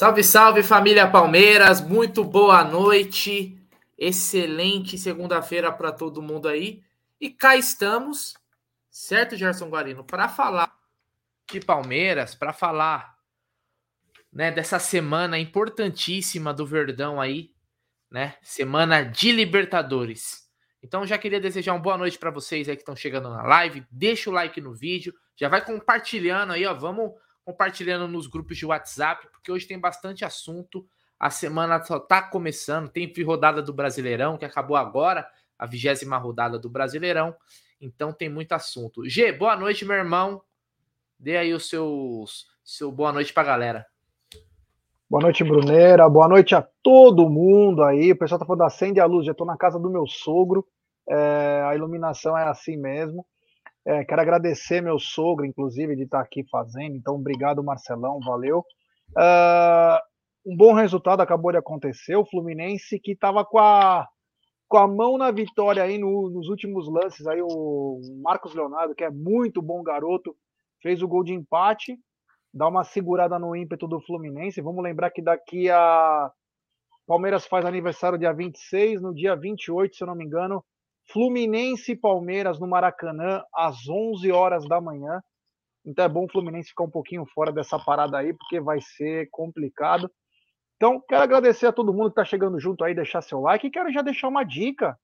Salve, salve família Palmeiras, muito boa noite, excelente segunda-feira para todo mundo aí. E cá estamos, certo, Gerson Guarino, para falar de Palmeiras, para falar né, dessa semana importantíssima do Verdão aí, né? Semana de Libertadores. Então já queria desejar uma boa noite para vocês aí que estão chegando na live. Deixa o like no vídeo, já vai compartilhando aí, ó, vamos compartilhando nos grupos de WhatsApp, porque hoje tem bastante assunto. A semana só tá começando, tem rodada do Brasileirão, que acabou agora, a vigésima rodada do Brasileirão. Então tem muito assunto. G, boa noite, meu irmão. Dê aí o seu, seu boa noite pra galera. Boa noite, Brunera. Boa noite a todo mundo aí. O pessoal tá falando acende a luz. Já tô na casa do meu sogro. É, a iluminação é assim mesmo. É, quero agradecer meu sogro, inclusive, de estar aqui fazendo. Então, obrigado, Marcelão, valeu. Uh, um bom resultado acabou de acontecer. O Fluminense que estava com a, com a mão na vitória aí no, nos últimos lances. Aí o Marcos Leonardo, que é muito bom garoto, fez o gol de empate. Dá uma segurada no ímpeto do Fluminense. Vamos lembrar que daqui a Palmeiras faz aniversário dia 26, no dia 28, se eu não me engano, Fluminense e Palmeiras no Maracanã às 11 horas da manhã. Então é bom o Fluminense ficar um pouquinho fora dessa parada aí, porque vai ser complicado. Então, quero agradecer a todo mundo que está chegando junto aí, deixar seu like e quero já deixar uma dica,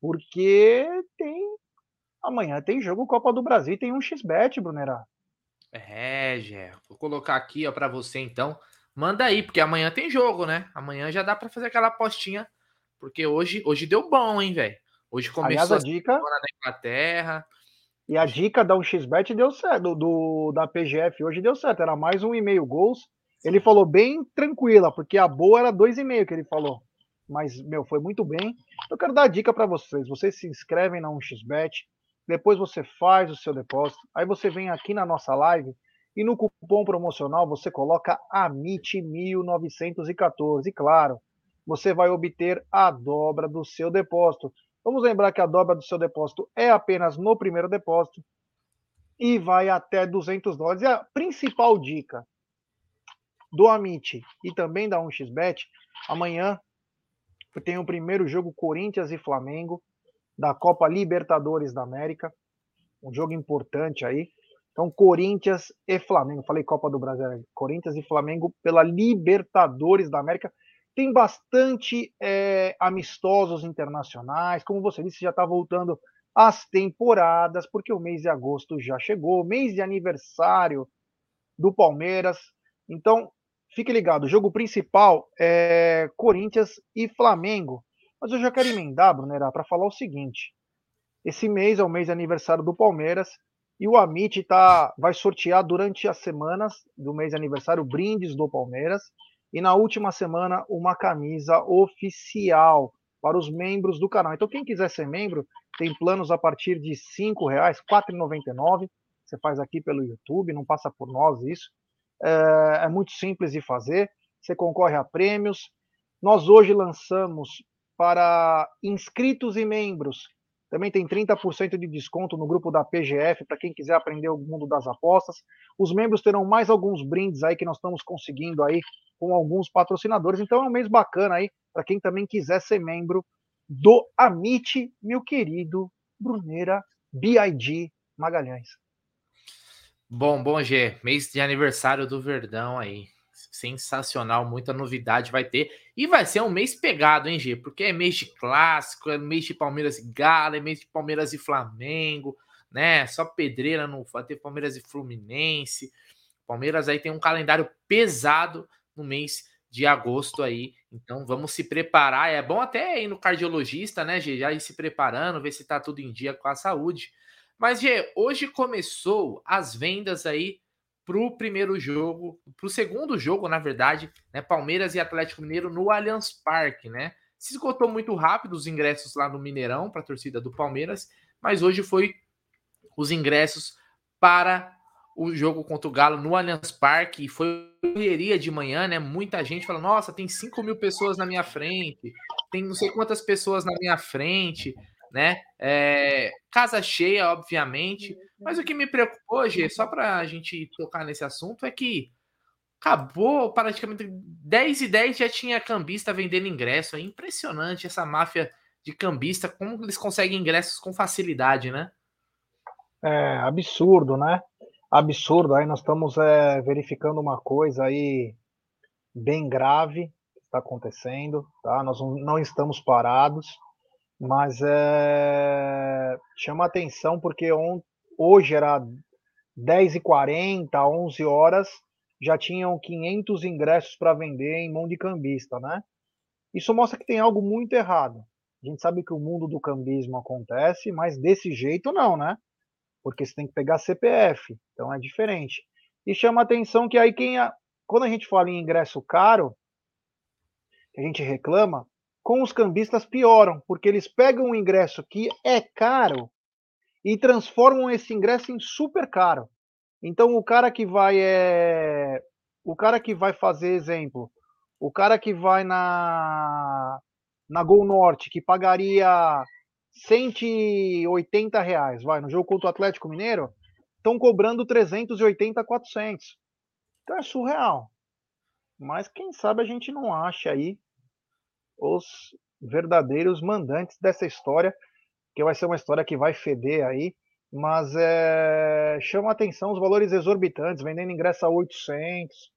porque tem amanhã tem jogo Copa do Brasil, tem um XBet, Brunerá. É, Gé, vou colocar aqui ó para você então. Manda aí, porque amanhã tem jogo, né? Amanhã já dá para fazer aquela apostinha, porque hoje hoje deu bom, hein, velho. Hoje começou Aliás, a dica na Inglaterra. E a dica da 1xBet deu certo, do, da PGF hoje deu certo, era mais um e meio gols. Ele falou bem tranquila, porque a boa era dois e meio que ele falou. Mas, meu, foi muito bem. Eu quero dar a dica para vocês. Vocês se inscrevem na 1xBet, depois você faz o seu depósito, aí você vem aqui na nossa live e no cupom promocional você coloca AMIT1914. E claro, você vai obter a dobra do seu depósito. Vamos lembrar que a dobra do seu depósito é apenas no primeiro depósito e vai até 200 dólares. E a principal dica do Amit e também da 1xBet, amanhã tem o primeiro jogo Corinthians e Flamengo da Copa Libertadores da América, um jogo importante aí. Então, Corinthians e Flamengo, falei Copa do Brasil, é Corinthians e Flamengo pela Libertadores da América tem bastante é, amistosos internacionais. Como você disse, já está voltando às temporadas, porque o mês de agosto já chegou, mês de aniversário do Palmeiras. Então, fique ligado. O jogo principal é Corinthians e Flamengo. Mas eu já quero emendar, Brunerá, para falar o seguinte. Esse mês é o mês de aniversário do Palmeiras e o Amit tá, vai sortear durante as semanas do mês de aniversário brindes do Palmeiras e na última semana uma camisa oficial para os membros do canal. Então, quem quiser ser membro, tem planos a partir de R$ 5,00, R$ 4,99. Você faz aqui pelo YouTube, não passa por nós isso. É, é muito simples de fazer. Você concorre a prêmios. Nós hoje lançamos para inscritos e membros. Também tem 30% de desconto no grupo da PGF para quem quiser aprender o mundo das apostas. Os membros terão mais alguns brindes aí que nós estamos conseguindo aí com alguns patrocinadores. Então é um mês bacana aí para quem também quiser ser membro do Amit, meu querido Bruneira BID Magalhães. Bom, bom, G. Mês de aniversário do Verdão aí. Sensacional, muita novidade vai ter. E vai ser um mês pegado, hein, G? Porque é mês de clássico, é mês de Palmeiras e Galo, é mês de Palmeiras e Flamengo, né? Só pedreira no vai ter Palmeiras e Fluminense. Palmeiras aí tem um calendário pesado no mês de agosto aí. Então vamos se preparar. É bom até ir no cardiologista, né, Gê? Já ir se preparando, ver se tá tudo em dia com a saúde. Mas, Gê, hoje começou as vendas aí pro primeiro jogo, pro segundo jogo, na verdade, né? Palmeiras e Atlético Mineiro no Allianz Parque, né? Se esgotou muito rápido os ingressos lá no Mineirão para a torcida do Palmeiras, mas hoje foi os ingressos para o jogo contra o Galo no Allianz Parque. Foi correria de manhã, né? Muita gente fala: nossa, tem 5 mil pessoas na minha frente, tem não sei quantas pessoas na minha frente, né? É, casa cheia, obviamente. Mas o que me preocupou, Gê, só para a gente tocar nesse assunto, é que acabou praticamente 10 e 10 já tinha cambista vendendo ingresso. É impressionante essa máfia de cambista, como eles conseguem ingressos com facilidade, né? É absurdo, né? Absurdo. Aí nós estamos é, verificando uma coisa aí bem grave que está acontecendo, tá? Nós não estamos parados, mas é, chama atenção porque on, hoje era 10h40, 11 horas, já tinham 500 ingressos para vender em mão de cambista, né? Isso mostra que tem algo muito errado. A gente sabe que o mundo do cambismo acontece, mas desse jeito não, né? Porque você tem que pegar CPF, então é diferente. E chama atenção que aí quem a... quando a gente fala em ingresso caro, a gente reclama, com os cambistas pioram, porque eles pegam um ingresso que é caro e transformam esse ingresso em super caro. Então o cara que vai é o cara que vai fazer exemplo, o cara que vai na na Gol Norte que pagaria 180 reais, vai no jogo contra o Atlético Mineiro, estão cobrando 380, 400. Então é surreal. Mas quem sabe a gente não acha aí os verdadeiros mandantes dessa história, que vai ser uma história que vai feder aí mas é, chama atenção os valores exorbitantes, vendendo ingresso a 800,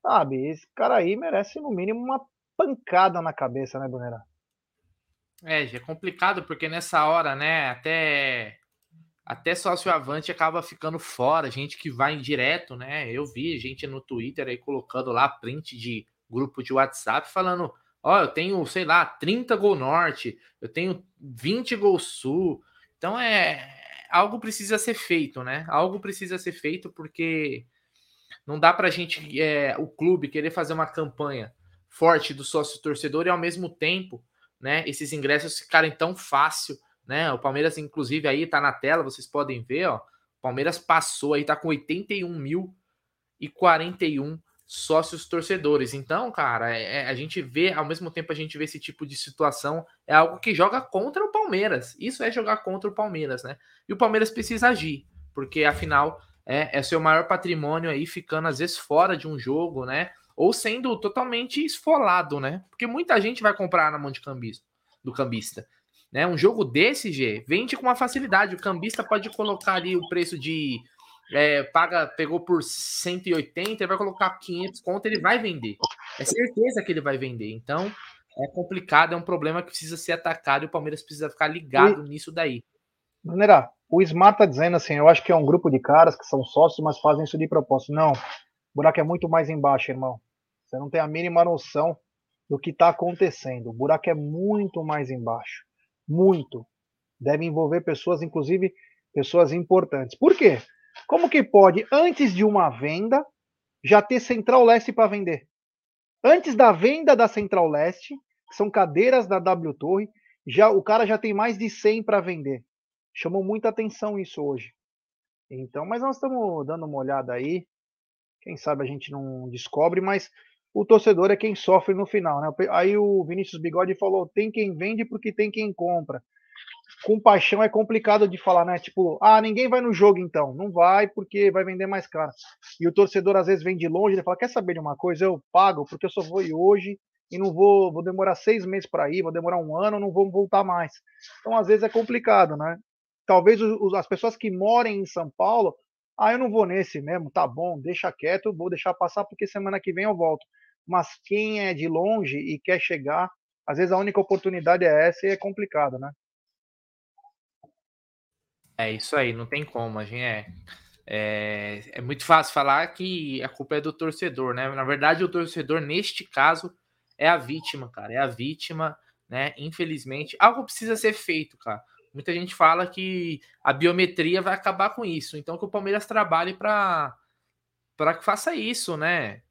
sabe? Esse cara aí merece no mínimo uma pancada na cabeça, né, Brunera? É, é complicado porque nessa hora, né, até até sócio avante acaba ficando fora, gente que vai direto, né? Eu vi gente no Twitter aí colocando lá print de grupo de WhatsApp falando: "Ó, eu tenho, sei lá, 30 gol norte, eu tenho 20 gol sul". Então é algo precisa ser feito, né? Algo precisa ser feito porque não dá para a gente, é, o clube, querer fazer uma campanha forte do sócio torcedor e ao mesmo tempo, né, esses ingressos ficarem tão fácil, né? O Palmeiras, inclusive, aí tá na tela, vocês podem ver, ó. O Palmeiras passou aí, tá com 81 mil e 41 sócios torcedores. Então, cara, é, é, a gente vê, ao mesmo tempo a gente vê esse tipo de situação, é algo que joga contra o Palmeiras. Isso é jogar contra o Palmeiras, né? E o Palmeiras precisa agir, porque afinal é, é seu maior patrimônio aí ficando às vezes fora de um jogo, né? Ou sendo totalmente esfolado, né? Porque muita gente vai comprar na mão de cambista, do cambista. Né? Um jogo desse, G, vende com uma facilidade. O cambista pode colocar ali o preço de é, paga, pegou por 180, ele vai colocar 500 conto, ele vai vender. É certeza que ele vai vender. Então, é complicado, é um problema que precisa ser atacado e o Palmeiras precisa ficar ligado e, nisso daí. Maneira, o Smart tá dizendo assim, eu acho que é um grupo de caras que são sócios, mas fazem isso de propósito. Não, o buraco é muito mais embaixo, irmão. Você não tem a mínima noção do que está acontecendo. O buraco é muito mais embaixo. Muito. Deve envolver pessoas, inclusive pessoas importantes. Por quê? Como que pode, antes de uma venda, já ter Central Leste para vender? Antes da venda da Central Leste, que são cadeiras da W Torre, já o cara já tem mais de 100 para vender. Chamou muita atenção isso hoje. Então, mas nós estamos dando uma olhada aí. Quem sabe a gente não descobre, mas o torcedor é quem sofre no final, né? Aí o Vinícius Bigode falou: tem quem vende porque tem quem compra com paixão é complicado de falar, né? Tipo, ah, ninguém vai no jogo então. Não vai porque vai vender mais caro. E o torcedor às vezes vem de longe e fala: quer saber de uma coisa? Eu pago porque eu só vou ir hoje e não vou, vou demorar seis meses para ir, vou demorar um ano, não vou voltar mais. Então às vezes é complicado, né? Talvez os, as pessoas que morem em São Paulo, ah, eu não vou nesse mesmo, tá bom, deixa quieto, vou deixar passar porque semana que vem eu volto. Mas quem é de longe e quer chegar, às vezes a única oportunidade é essa e é complicado, né? É isso aí, não tem como. A gente é, é, é, muito fácil falar que a culpa é do torcedor, né? Na verdade, o torcedor, neste caso, é a vítima, cara. É a vítima, né? Infelizmente, algo precisa ser feito, cara. Muita gente fala que a biometria vai acabar com isso. Então, que o Palmeiras trabalhe para que faça isso, né?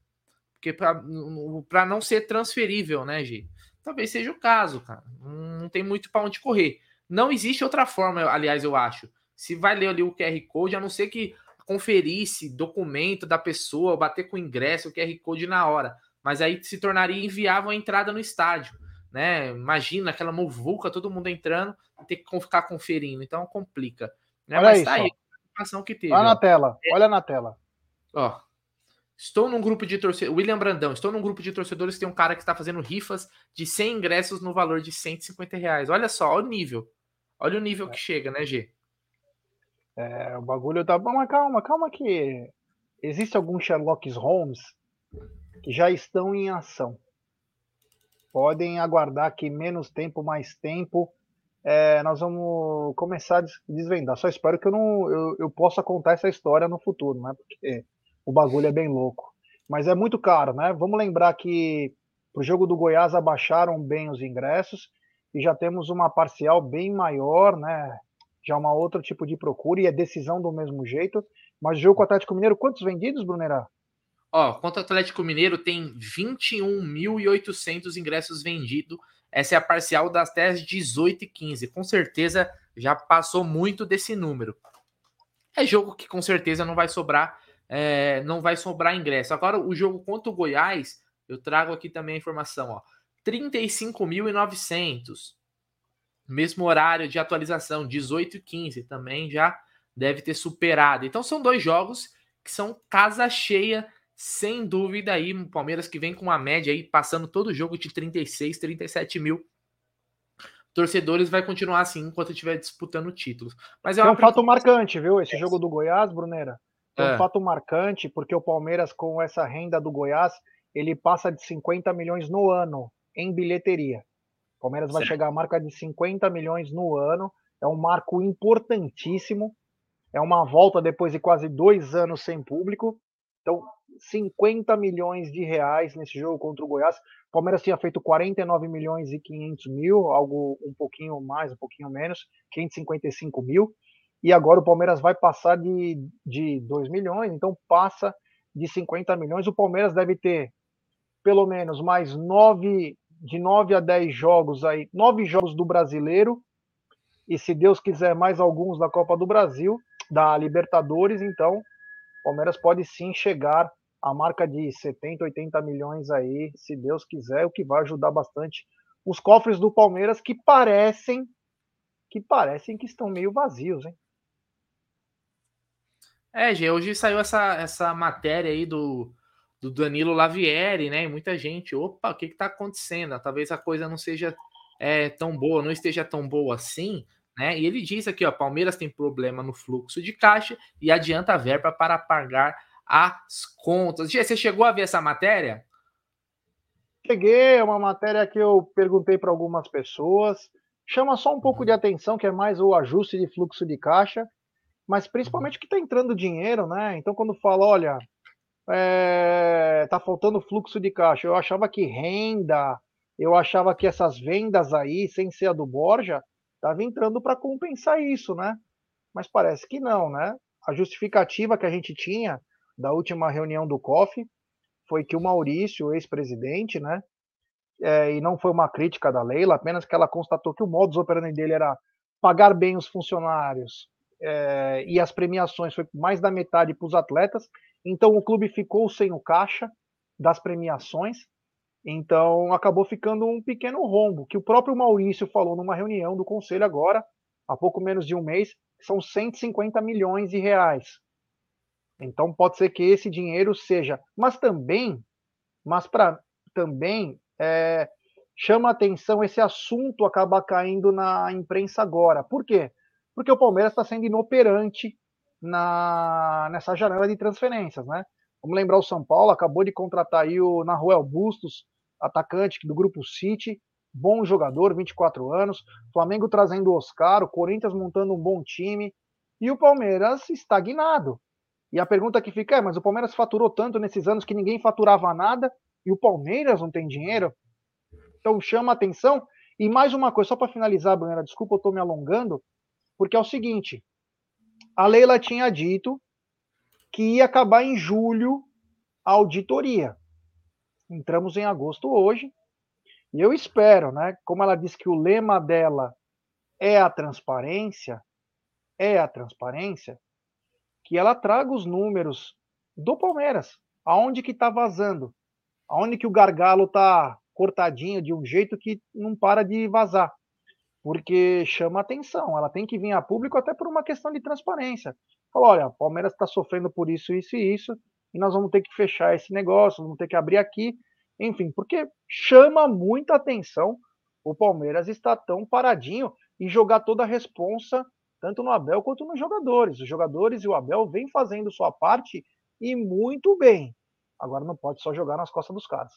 Porque para não ser transferível, né, Gi? Talvez seja o caso, cara. Não tem muito para onde correr. Não existe outra forma, aliás, eu acho, se vai ler ali o QR Code, a não ser que conferisse documento da pessoa, bater com o ingresso, o QR Code na hora. Mas aí se tornaria inviável a entrada no estádio. Né? Imagina aquela muvuca, todo mundo entrando e ter que ficar conferindo. Então complica. Né? Olha Mas tá aí a que teve. Olha ó. na tela, olha na tela. Ó. Estou num grupo de torcedores. William Brandão, estou num grupo de torcedores que tem um cara que está fazendo rifas de 100 ingressos no valor de 150 reais. Olha só, olha o nível. Olha o nível é. que chega, né, G? É, o bagulho tá. Mas calma, calma que. Existe alguns Sherlock Holmes que já estão em ação. Podem aguardar que menos tempo, mais tempo. É, nós vamos começar a desvendar. Só espero que eu não eu, eu possa contar essa história no futuro, né? Porque o bagulho é bem louco. Mas é muito caro, né? Vamos lembrar que para o jogo do Goiás abaixaram bem os ingressos e já temos uma parcial bem maior, né? Já uma outro tipo de procura e é decisão do mesmo jeito. Mas o jogo com o Atlético Mineiro, quantos vendidos, Brunerá? Ó, contra o Atlético Mineiro tem 21.800 ingressos vendidos. Essa é a parcial das até 18 e 15. Com certeza já passou muito desse número. É jogo que com certeza não vai sobrar é, não vai sobrar ingresso. Agora, o jogo contra o Goiás, eu trago aqui também a informação, ó. 35.900. Mesmo horário de atualização, 18 e 15, também já deve ter superado. Então são dois jogos que são casa cheia, sem dúvida aí, o Palmeiras que vem com uma média aí, passando todo o jogo de 36, 37 mil torcedores vai continuar assim enquanto estiver disputando títulos. Mas é, é um fato marcante, viu? Esse jogo do Goiás, Brunera. É um fato marcante, porque o Palmeiras, com essa renda do Goiás, ele passa de 50 milhões no ano em bilheteria. O Palmeiras vai chegar à marca de 50 milhões no ano. É um marco importantíssimo. É uma volta depois de quase dois anos sem público. Então, 50 milhões de reais nesse jogo contra o Goiás. O Palmeiras tinha feito 49 milhões e 500 mil, algo um pouquinho mais, um pouquinho menos, 555 mil e agora o Palmeiras vai passar de, de 2 milhões, então passa de 50 milhões. O Palmeiras deve ter pelo menos mais nove, de 9 a 10 jogos aí, nove jogos do brasileiro, e se Deus quiser, mais alguns da Copa do Brasil, da Libertadores, então o Palmeiras pode sim chegar à marca de 70, 80 milhões aí, se Deus quiser, o que vai ajudar bastante os cofres do Palmeiras que parecem que parecem que estão meio vazios, hein? É, Gê, hoje saiu essa, essa matéria aí do, do Danilo Lavieri, né? E muita gente, opa, o que está acontecendo? Talvez a coisa não seja é, tão boa, não esteja tão boa assim, né? E ele diz aqui, ó, Palmeiras tem problema no fluxo de caixa e adianta a verba para pagar as contas. Gê, você chegou a ver essa matéria? Cheguei, é uma matéria que eu perguntei para algumas pessoas. Chama só um pouco de atenção, que é mais o ajuste de fluxo de caixa mas principalmente que está entrando dinheiro, né? Então, quando fala, olha, é, tá faltando fluxo de caixa, eu achava que renda, eu achava que essas vendas aí, sem ser a do Borja, estava entrando para compensar isso, né? Mas parece que não, né? A justificativa que a gente tinha da última reunião do COF foi que o Maurício, ex-presidente, né? É, e não foi uma crítica da Leila, apenas que ela constatou que o modus operandi dele era pagar bem os funcionários, é, e as premiações foi mais da metade para os atletas. Então o clube ficou sem o caixa das premiações. Então acabou ficando um pequeno rombo, que o próprio Maurício falou numa reunião do conselho agora, há pouco menos de um mês, são 150 milhões de reais. Então pode ser que esse dinheiro seja, mas também, mas para também é, chama atenção esse assunto acaba caindo na imprensa agora. Por quê? porque o Palmeiras está sendo inoperante na, nessa janela de transferências, né? Vamos lembrar o São Paulo acabou de contratar aí o Naruel Bustos, atacante do grupo City, bom jogador, 24 anos. Flamengo trazendo o Oscar, o Corinthians montando um bom time e o Palmeiras estagnado. E a pergunta que fica é: mas o Palmeiras faturou tanto nesses anos que ninguém faturava nada e o Palmeiras não tem dinheiro? Então chama atenção. E mais uma coisa, só para finalizar, Bruna, desculpa eu estou me alongando. Porque é o seguinte: a Leila tinha dito que ia acabar em julho a auditoria. Entramos em agosto hoje. E eu espero, né? Como ela disse que o lema dela é a transparência, é a transparência, que ela traga os números do Palmeiras, aonde que está vazando, aonde que o gargalo está cortadinho de um jeito que não para de vazar porque chama atenção. Ela tem que vir a público até por uma questão de transparência. Fala, olha, o Palmeiras está sofrendo por isso, isso e isso. e nós vamos ter que fechar esse negócio, vamos ter que abrir aqui, enfim, porque chama muita atenção o Palmeiras está tão paradinho e jogar toda a responsa tanto no Abel quanto nos jogadores. Os jogadores e o Abel vêm fazendo sua parte e muito bem. Agora não pode só jogar nas costas dos caras.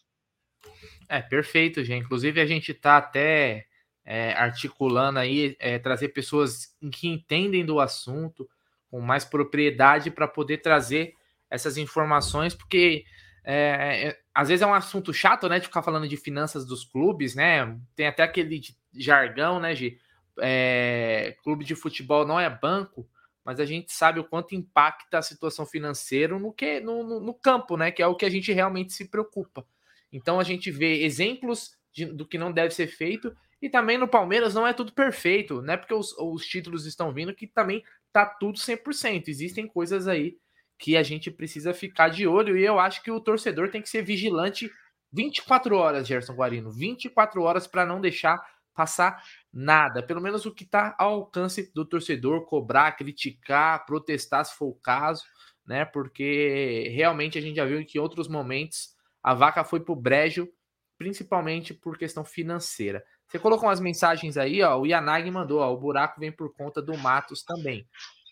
É, perfeito, gente. Inclusive, a gente está até é, articulando aí, é, trazer pessoas que entendem do assunto com mais propriedade para poder trazer essas informações, porque é, é, às vezes é um assunto chato, né, de ficar falando de finanças dos clubes, né? Tem até aquele jargão, né, de é, clube de futebol não é banco, mas a gente sabe o quanto impacta a situação financeira no que no, no, no campo, né? Que é o que a gente realmente se preocupa. Então a gente vê exemplos de, do que não deve ser feito e também no Palmeiras não é tudo perfeito, né? Porque os, os títulos estão vindo que também tá tudo 100%. Existem coisas aí que a gente precisa ficar de olho e eu acho que o torcedor tem que ser vigilante 24 horas, Gerson Guarino, 24 horas para não deixar passar nada, pelo menos o que está ao alcance do torcedor, cobrar, criticar, protestar se for o caso, né? Porque realmente a gente já viu que em outros momentos a vaca foi pro brejo, principalmente por questão financeira. Você colocou umas mensagens aí, ó, o Yanagi mandou, ó, o buraco vem por conta do Matos também.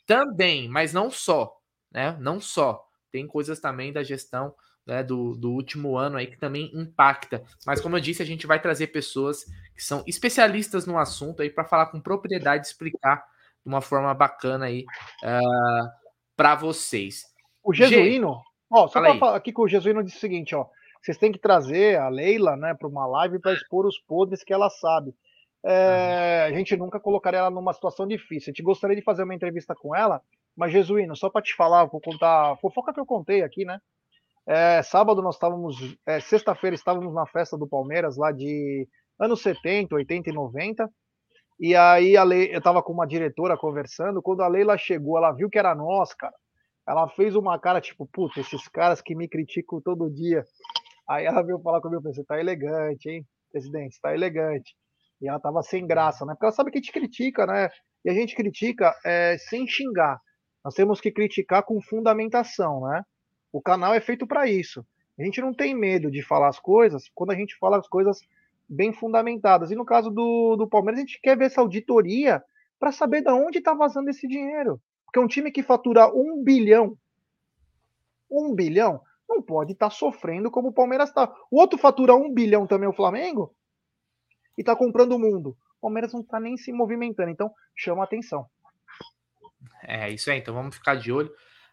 Também, mas não só, né? Não só. Tem coisas também da gestão né, do, do último ano aí que também impacta. Mas como eu disse, a gente vai trazer pessoas que são especialistas no assunto aí para falar com propriedade, explicar de uma forma bacana aí uh, ah, para vocês. O Jesuíno, ó, só para falar aqui que o Jesuíno disse o seguinte, ó, vocês têm que trazer a Leila, né, para uma live para expor os podres que ela sabe. É, a gente nunca colocaria ela numa situação difícil. A gente gostaria de fazer uma entrevista com ela, mas Jesuíno, só para te falar, vou contar fofoca que eu contei aqui, né? É, sábado nós estávamos, é, sexta-feira estávamos na festa do Palmeiras lá de anos 70, 80 e 90. E aí a Leila, eu estava com uma diretora conversando, quando a Leila chegou, ela viu que era nós, cara. Ela fez uma cara tipo, puta, esses caras que me criticam todo dia. Aí ela veio falar comigo, você tá elegante, hein, presidente, você tá elegante. E ela tava sem graça, né? Porque ela sabe que a gente critica, né? E a gente critica é, sem xingar. Nós temos que criticar com fundamentação, né? O canal é feito para isso. A gente não tem medo de falar as coisas quando a gente fala as coisas bem fundamentadas. E no caso do, do Palmeiras, a gente quer ver essa auditoria para saber de onde está vazando esse dinheiro. Porque um time que fatura um bilhão, um bilhão, não pode estar tá sofrendo como o Palmeiras está. O outro fatura um bilhão também, o Flamengo, e está comprando o mundo. O Palmeiras não está nem se movimentando, então chama atenção. É isso aí, então vamos ficar de olho.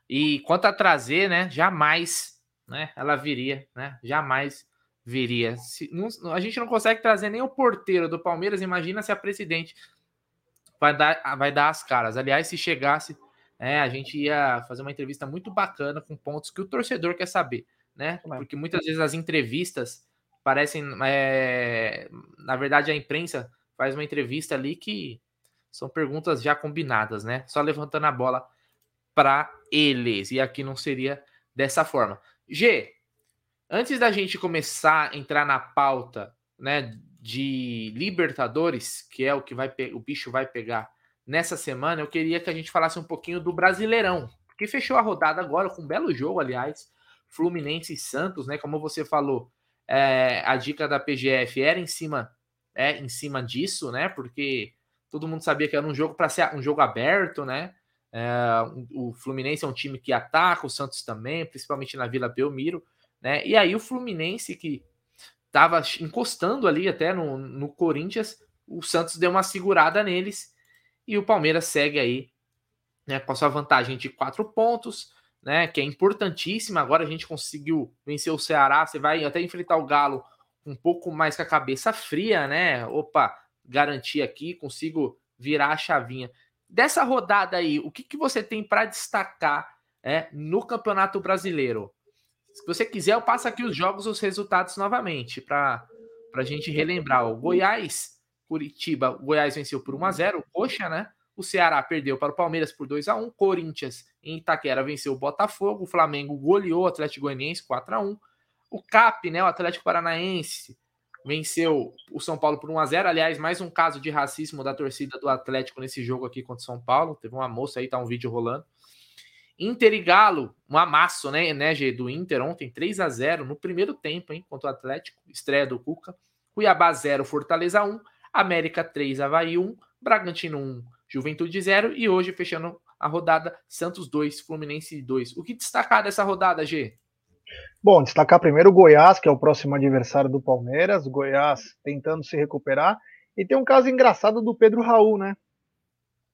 E quanto a trazer, né? Jamais, né? Ela viria, né? Jamais viria. Se, não, a gente não consegue trazer nem o porteiro do Palmeiras. Imagina se a presidente vai dar, vai dar as caras. Aliás, se chegasse, é, a gente ia fazer uma entrevista muito bacana com pontos que o torcedor quer saber, né? Porque muitas vezes as entrevistas parecem, é, na verdade, a imprensa faz uma entrevista ali que são perguntas já combinadas, né? Só levantando a bola para eles. E aqui não seria dessa forma. G, antes da gente começar a entrar na pauta, né, de Libertadores, que é o que vai o bicho vai pegar nessa semana, eu queria que a gente falasse um pouquinho do Brasileirão, que fechou a rodada agora com um belo jogo, aliás, Fluminense e Santos, né? Como você falou, é, a dica da PGF era em cima, é em cima disso, né? Porque todo mundo sabia que era um jogo para ser um jogo aberto, né? É, o Fluminense é um time que ataca, o Santos também, principalmente na Vila Belmiro, né? E aí o Fluminense que estava encostando ali até no, no Corinthians, o Santos deu uma segurada neles e o Palmeiras segue aí né, com a sua vantagem de quatro pontos, né? Que é importantíssima. Agora a gente conseguiu vencer o Ceará. Você vai até enfrentar o Galo um pouco mais com a cabeça fria, né? Opa, garantir aqui, consigo virar a chavinha. Dessa rodada aí, o que, que você tem para destacar é, no Campeonato Brasileiro? Se você quiser, eu passo aqui os jogos, os resultados novamente, para a gente relembrar. O Goiás, Curitiba, Goiás venceu por 1x0, o Coxa, né? O Ceará perdeu para o Palmeiras por 2 a 1 Corinthians em Itaquera venceu o Botafogo. O Flamengo goleou o Atlético Goianiense 4 a 1 O CAP, né, o Atlético Paranaense, venceu o São Paulo por 1 a 0 Aliás, mais um caso de racismo da torcida do Atlético nesse jogo aqui contra o São Paulo. Teve uma moça aí, tá um vídeo rolando. Inter e Galo, um amasso, né, né, G, do Inter ontem, 3 a 0 no primeiro tempo, hein, contra o Atlético, estreia do Cuca. Cuiabá 0, Fortaleza 1, América 3, Havaí 1, Bragantino 1, Juventude 0 e hoje fechando a rodada Santos 2, Fluminense 2. O que destacar dessa rodada, G? Bom, destacar primeiro o Goiás, que é o próximo adversário do Palmeiras, Goiás tentando se recuperar, e tem um caso engraçado do Pedro Raul, né?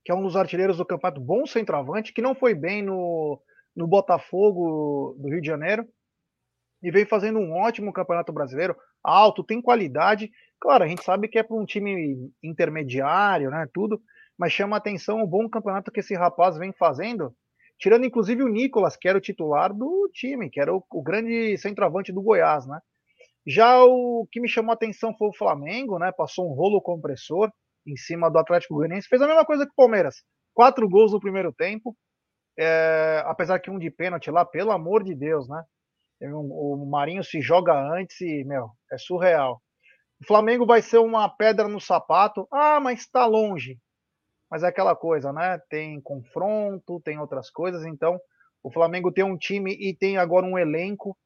Que é um dos artilheiros do campeonato, bom centroavante, que não foi bem no, no Botafogo do Rio de Janeiro, e vem fazendo um ótimo campeonato brasileiro, alto, tem qualidade. Claro, a gente sabe que é para um time intermediário, né? Tudo, mas chama atenção o bom campeonato que esse rapaz vem fazendo, tirando inclusive o Nicolas, que era o titular do time, que era o, o grande centroavante do Goiás, né? Já o que me chamou a atenção foi o Flamengo, né? Passou um rolo compressor em cima do Atlético Goianiense, fez a mesma coisa que o Palmeiras, quatro gols no primeiro tempo, é, apesar que um de pênalti lá, pelo amor de Deus, né? O Marinho se joga antes e, meu, é surreal. O Flamengo vai ser uma pedra no sapato. Ah, mas está longe mas é aquela coisa, né? Tem confronto, tem outras coisas, então o Flamengo tem um time e tem agora um elenco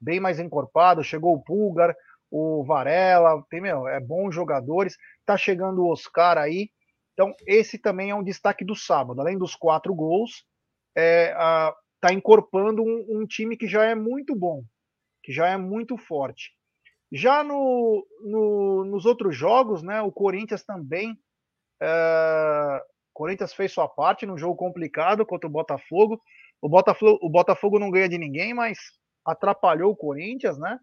bem mais encorpado. Chegou o Pulgar, o Varela, tem, meu, é bons jogadores. Tá chegando o Oscar aí. Então, esse também é um destaque do sábado. Além dos quatro gols, é, a, tá encorpando um, um, time que já é muito bom, que já é muito forte. Já no, no, nos outros jogos, né, o Corinthians também é, Corinthians fez sua parte num jogo complicado contra o Botafogo. O Botafogo, o Botafogo não ganha de ninguém, mas atrapalhou o Corinthians, né?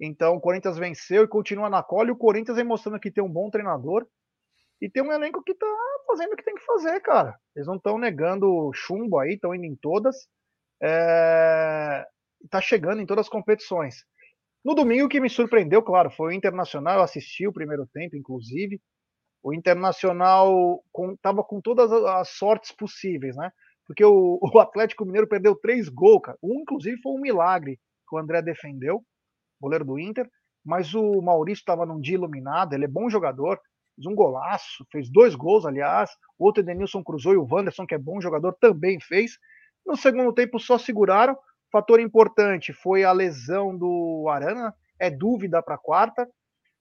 Então o Corinthians venceu e continua na cola. E o Corinthians vem mostrando que tem um bom treinador e tem um elenco que tá fazendo o que tem que fazer, cara. Eles não estão negando chumbo aí, estão indo em todas. É... Tá chegando em todas as competições. No domingo, o que me surpreendeu, claro, foi o Internacional. Eu assisti o primeiro tempo, inclusive o Internacional estava com, com, todas as sortes possíveis, né? Porque o, o, Atlético Mineiro perdeu três gols, cara. Um, inclusive, foi um milagre que o André defendeu, goleiro do Inter. Mas o Maurício estava num dia iluminado, ele é bom jogador, fez um golaço, fez dois gols, aliás. O outro Edenilson cruzou e o Wanderson, que é bom jogador, também fez. No segundo tempo só seguraram. Fator importante foi a lesão do Arana, é dúvida para quarta.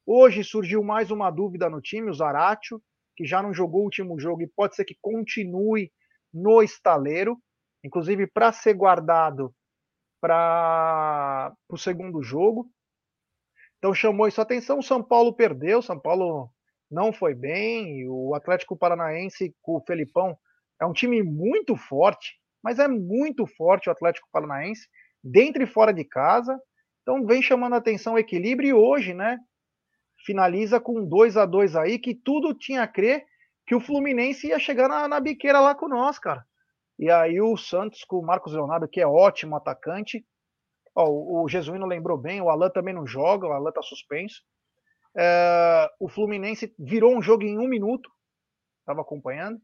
Hoje surgiu mais uma dúvida no time, o Zaratio, que já não jogou o último jogo e pode ser que continue no estaleiro, inclusive para ser guardado para o segundo jogo. Então chamou isso a atenção. O São Paulo perdeu, o São Paulo não foi bem. O Atlético Paranaense com o Felipão é um time muito forte, mas é muito forte o Atlético Paranaense, dentro e fora de casa. Então vem chamando a atenção o equilíbrio e hoje, né? finaliza com 2 a 2 aí, que tudo tinha a crer que o Fluminense ia chegar na, na biqueira lá com nós, cara. E aí o Santos com o Marcos Leonardo, que é ótimo atacante. Ó, o, o Jesuíno lembrou bem, o Alan também não joga, o Alan tá suspenso. É, o Fluminense virou um jogo em um minuto, estava acompanhando.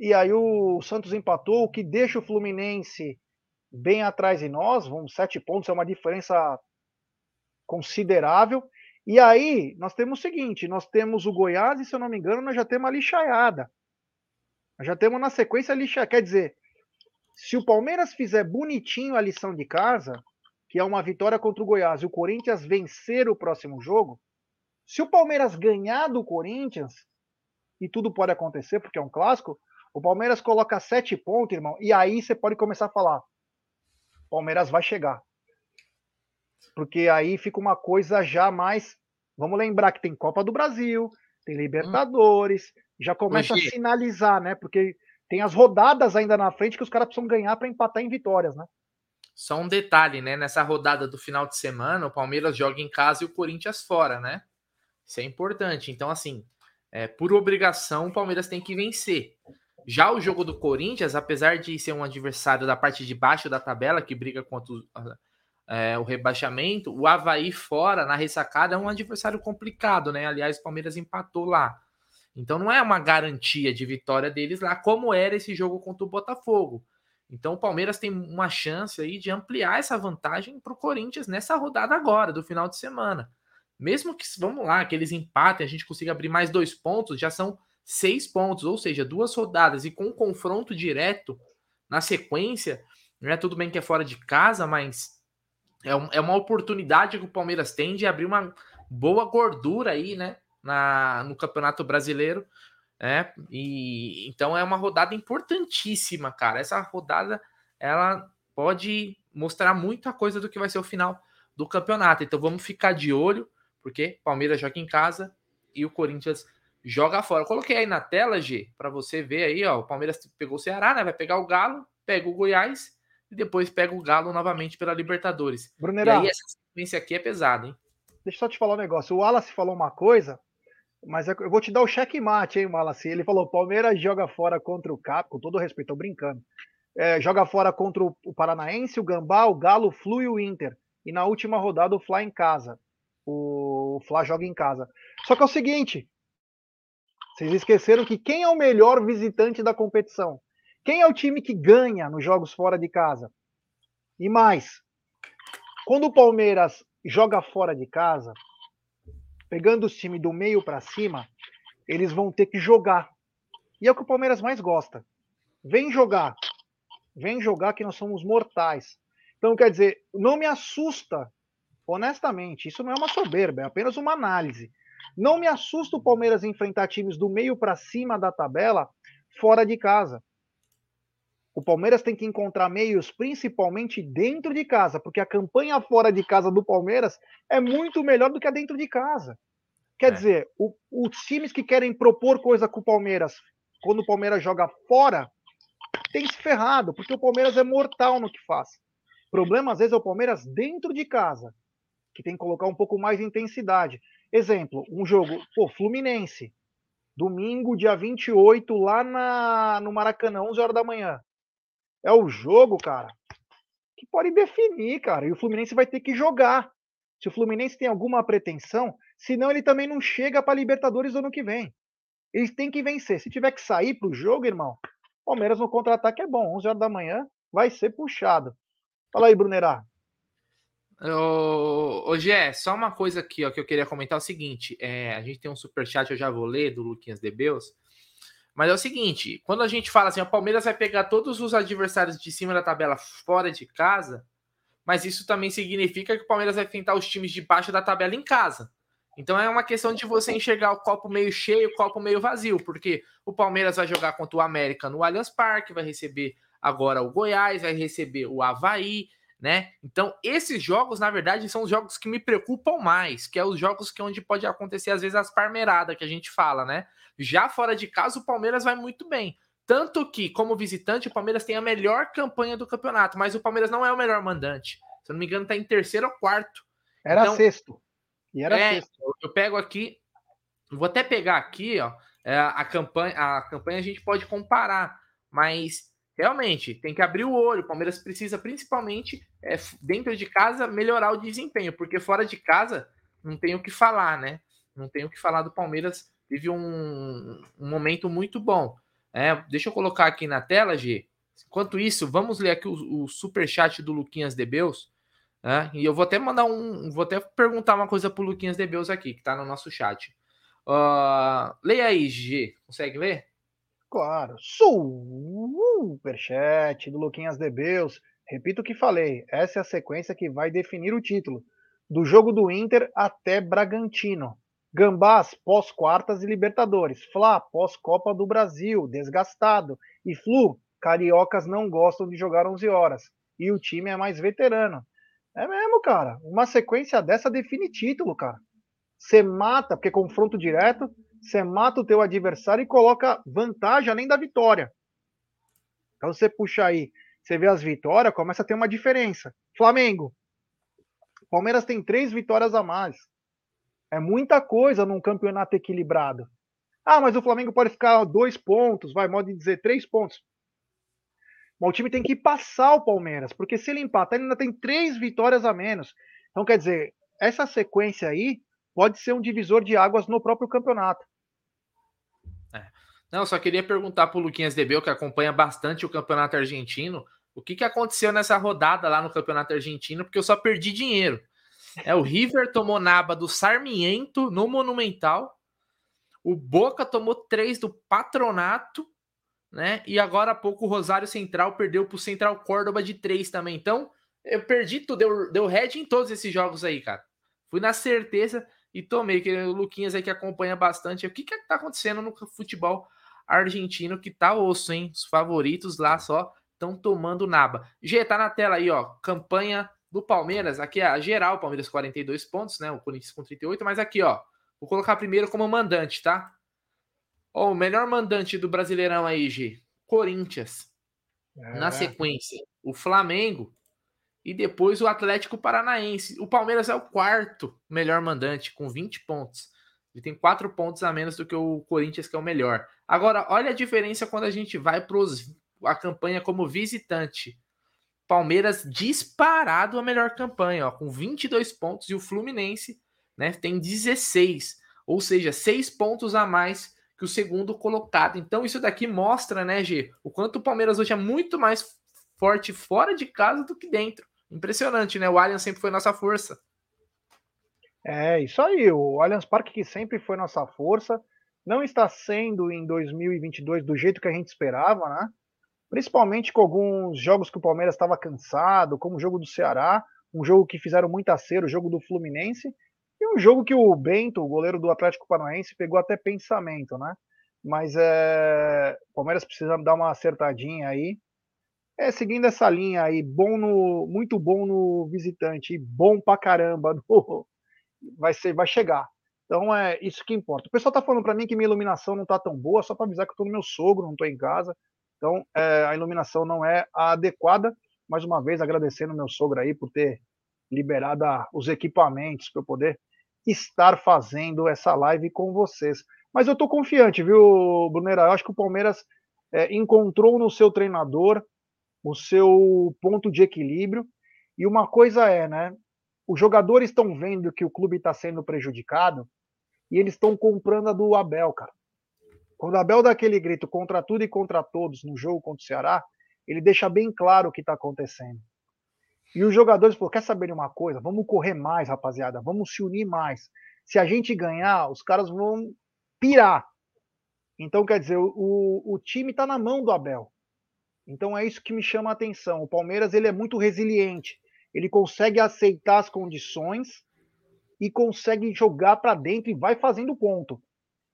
E aí o Santos empatou, o que deixa o Fluminense bem atrás de nós, vamos sete pontos, é uma diferença considerável. E aí, nós temos o seguinte: nós temos o Goiás, e se eu não me engano, nós já temos a lixaiada. Nós já temos na sequência a lixaiada. Quer dizer, se o Palmeiras fizer bonitinho a lição de casa, que é uma vitória contra o Goiás, e o Corinthians vencer o próximo jogo, se o Palmeiras ganhar do Corinthians, e tudo pode acontecer, porque é um clássico, o Palmeiras coloca sete pontos, irmão, e aí você pode começar a falar: Palmeiras vai chegar porque aí fica uma coisa já mais. Vamos lembrar que tem Copa do Brasil, tem Libertadores, hum. já começa a sinalizar, né? Porque tem as rodadas ainda na frente que os caras precisam ganhar para empatar em vitórias, né? Só um detalhe, né? Nessa rodada do final de semana, o Palmeiras joga em casa e o Corinthians fora, né? Isso é importante. Então, assim, é, por obrigação, o Palmeiras tem que vencer. Já o jogo do Corinthians, apesar de ser um adversário da parte de baixo da tabela, que briga contra é, o rebaixamento, o Havaí fora, na ressacada, é um adversário complicado, né? Aliás, o Palmeiras empatou lá. Então não é uma garantia de vitória deles lá, como era esse jogo contra o Botafogo. Então o Palmeiras tem uma chance aí de ampliar essa vantagem para o Corinthians nessa rodada agora, do final de semana. Mesmo que, vamos lá, que eles empatem, a gente consiga abrir mais dois pontos, já são seis pontos, ou seja, duas rodadas e com um confronto direto na sequência. Não é tudo bem que é fora de casa, mas é, um, é uma oportunidade que o Palmeiras tem de abrir uma boa gordura aí, né? Na, no Campeonato Brasileiro. É, e então é uma rodada importantíssima, cara. Essa rodada ela pode mostrar muita coisa do que vai ser o final do campeonato. Então vamos ficar de olho, porque Palmeiras joga em casa e o Corinthians joga fora. Eu coloquei aí na tela, G, para você ver aí, ó. O Palmeiras pegou o Ceará, né? Vai pegar o Galo, pega o Goiás e depois pega o Galo novamente pela Libertadores. Brunerá, e aí essa sequência aqui é pesada, hein? Deixa eu só te falar um negócio. O Wallace falou uma coisa, mas é eu vou te dar o checkmate, hein, Wallace? Ele falou: Palmeiras joga fora contra o Cap, com todo respeito, tô brincando. É, joga fora contra o Paranaense, o Gambá, o Galo, o Flu e o Inter. E na última rodada o Fla em casa. O Fla joga em casa. Só que é o seguinte: vocês esqueceram que quem é o melhor visitante da competição? Quem é o time que ganha nos jogos fora de casa? E mais, quando o Palmeiras joga fora de casa, pegando os times do meio para cima, eles vão ter que jogar. E é o que o Palmeiras mais gosta. Vem jogar. Vem jogar que nós somos mortais. Então, quer dizer, não me assusta, honestamente, isso não é uma soberba, é apenas uma análise. Não me assusta o Palmeiras enfrentar times do meio para cima da tabela fora de casa. O Palmeiras tem que encontrar meios, principalmente dentro de casa, porque a campanha fora de casa do Palmeiras é muito melhor do que a dentro de casa. Quer é. dizer, o, os times que querem propor coisa com o Palmeiras, quando o Palmeiras joga fora, tem se ferrado, porque o Palmeiras é mortal no que faz. O problema, às vezes, é o Palmeiras dentro de casa, que tem que colocar um pouco mais de intensidade. Exemplo, um jogo, pô, Fluminense, domingo, dia 28, lá na, no Maracanã, 11 horas da manhã é o jogo, cara, que pode definir, cara. E o Fluminense vai ter que jogar. Se o Fluminense tem alguma pretensão, senão ele também não chega para Libertadores ano que vem. Eles têm que vencer. Se tiver que sair para o jogo, irmão, Palmeiras no contra-ataque é bom. 11 horas da manhã vai ser puxado. Fala aí, Brunerá. Ô Gé, só uma coisa aqui ó, que eu queria comentar é o seguinte: é, a gente tem um super chat, eu já vou ler, do Luquinhas Debeus. Mas é o seguinte, quando a gente fala assim, o Palmeiras vai pegar todos os adversários de cima da tabela fora de casa, mas isso também significa que o Palmeiras vai enfrentar os times de baixo da tabela em casa. Então é uma questão de você enxergar o copo meio cheio, o copo meio vazio, porque o Palmeiras vai jogar contra o América no Allianz Parque, vai receber agora o Goiás, vai receber o Havaí, né? Então, esses jogos, na verdade, são os jogos que me preocupam mais, que é os jogos que onde pode acontecer, às vezes, as parmeiradas que a gente fala, né? Já fora de casa, o Palmeiras vai muito bem. Tanto que, como visitante, o Palmeiras tem a melhor campanha do campeonato, mas o Palmeiras não é o melhor mandante. Se eu não me engano, tá em terceiro ou quarto. Era então, sexto. E era é, sexto. Eu pego aqui, vou até pegar aqui, ó, é, a campanha, a campanha a gente pode comparar, mas realmente tem que abrir o olho. O Palmeiras precisa, principalmente é, dentro de casa, melhorar o desempenho, porque fora de casa não tem o que falar, né? Não tem o que falar do Palmeiras. Teve um, um momento muito bom. É, deixa eu colocar aqui na tela, G. Enquanto isso, vamos ler aqui o, o super chat do Luquinhas Debeus. Né? E eu vou até mandar um. Vou até perguntar uma coisa pro Luquinhas Debeus aqui, que tá no nosso chat. Uh, leia aí, G. Consegue ler? Claro. Superchat do Luquinhas Debeus. Repito o que falei. Essa é a sequência que vai definir o título. Do jogo do Inter até Bragantino. Gambás pós-quartas e Libertadores. Fla pós-Copa do Brasil, desgastado. E Flu, cariocas não gostam de jogar 11 horas. E o time é mais veterano. É mesmo, cara. Uma sequência dessa define título, cara. Você mata, porque confronto direto, você mata o teu adversário e coloca vantagem além da vitória. Então você puxa aí, você vê as vitórias, começa a ter uma diferença. Flamengo. Palmeiras tem três vitórias a mais. É muita coisa num campeonato equilibrado. Ah, mas o Flamengo pode ficar dois pontos, vai, modo de dizer, três pontos. Mas o time tem que passar o Palmeiras, porque se ele empatar, ele ainda tem três vitórias a menos. Então, quer dizer, essa sequência aí pode ser um divisor de águas no próprio campeonato. É. Não, só queria perguntar para o Luquinhas Debel, que acompanha bastante o campeonato argentino, o que, que aconteceu nessa rodada lá no campeonato argentino, porque eu só perdi dinheiro. É, o River tomou naba do Sarmiento no Monumental, o Boca tomou três do Patronato né? E agora há pouco o Rosário Central perdeu pro Central Córdoba de 3 também. Então, eu perdi tudo, deu, deu head em todos esses jogos aí, cara. Fui na certeza e tomei, que o Luquinhas aí que acompanha bastante. O que que tá acontecendo no futebol argentino que tá osso, hein? Os favoritos lá só estão tomando naba. G, tá na tela aí, ó. Campanha do Palmeiras. Aqui é a geral, Palmeiras 42 pontos, né? O Corinthians com 38, mas aqui, ó. Vou colocar primeiro como mandante, tá? Ó, o melhor mandante do Brasileirão aí, G. Corinthians. É. Na sequência, o Flamengo e depois o Atlético Paranaense. O Palmeiras é o quarto melhor mandante, com 20 pontos. Ele tem quatro pontos a menos do que o Corinthians, que é o melhor. Agora, olha a diferença quando a gente vai para a campanha como visitante. Palmeiras disparado a melhor campanha, ó, com 22 pontos, e o Fluminense né, tem 16, ou seja, 6 pontos a mais que o segundo colocado. Então, isso daqui mostra, né, G, o quanto o Palmeiras hoje é muito mais forte fora de casa do que dentro. Impressionante, né? O Allianz sempre foi nossa força. É, isso aí. O Allianz Parque, que sempre foi nossa força, não está sendo em 2022 do jeito que a gente esperava, né? Principalmente com alguns jogos que o Palmeiras estava cansado, como o jogo do Ceará, um jogo que fizeram muito cera, o jogo do Fluminense, e um jogo que o Bento, o goleiro do Atlético Paranaense, pegou até pensamento, né? Mas é, o Palmeiras precisa dar uma acertadinha aí. É, seguindo essa linha aí, bom no, muito bom no visitante bom pra caramba no, vai ser, vai chegar. Então é isso que importa. O pessoal tá falando para mim que minha iluminação não tá tão boa, só para avisar que eu tô no meu sogro, não tô em casa. Então é, a iluminação não é a adequada. Mais uma vez agradecendo meu sogro aí por ter liberado os equipamentos para eu poder estar fazendo essa live com vocês. Mas eu tô confiante, viu, Brunera? Eu acho que o Palmeiras é, encontrou no seu treinador o seu ponto de equilíbrio. E uma coisa é, né? Os jogadores estão vendo que o clube está sendo prejudicado e eles estão comprando a do Abel, cara. Quando o Abel dá aquele grito contra tudo e contra todos no jogo contra o Ceará, ele deixa bem claro o que está acontecendo. E os jogadores falaram: quer saber de uma coisa? Vamos correr mais, rapaziada. Vamos se unir mais. Se a gente ganhar, os caras vão pirar. Então, quer dizer, o, o time está na mão do Abel. Então é isso que me chama a atenção. O Palmeiras ele é muito resiliente. Ele consegue aceitar as condições e consegue jogar para dentro e vai fazendo ponto.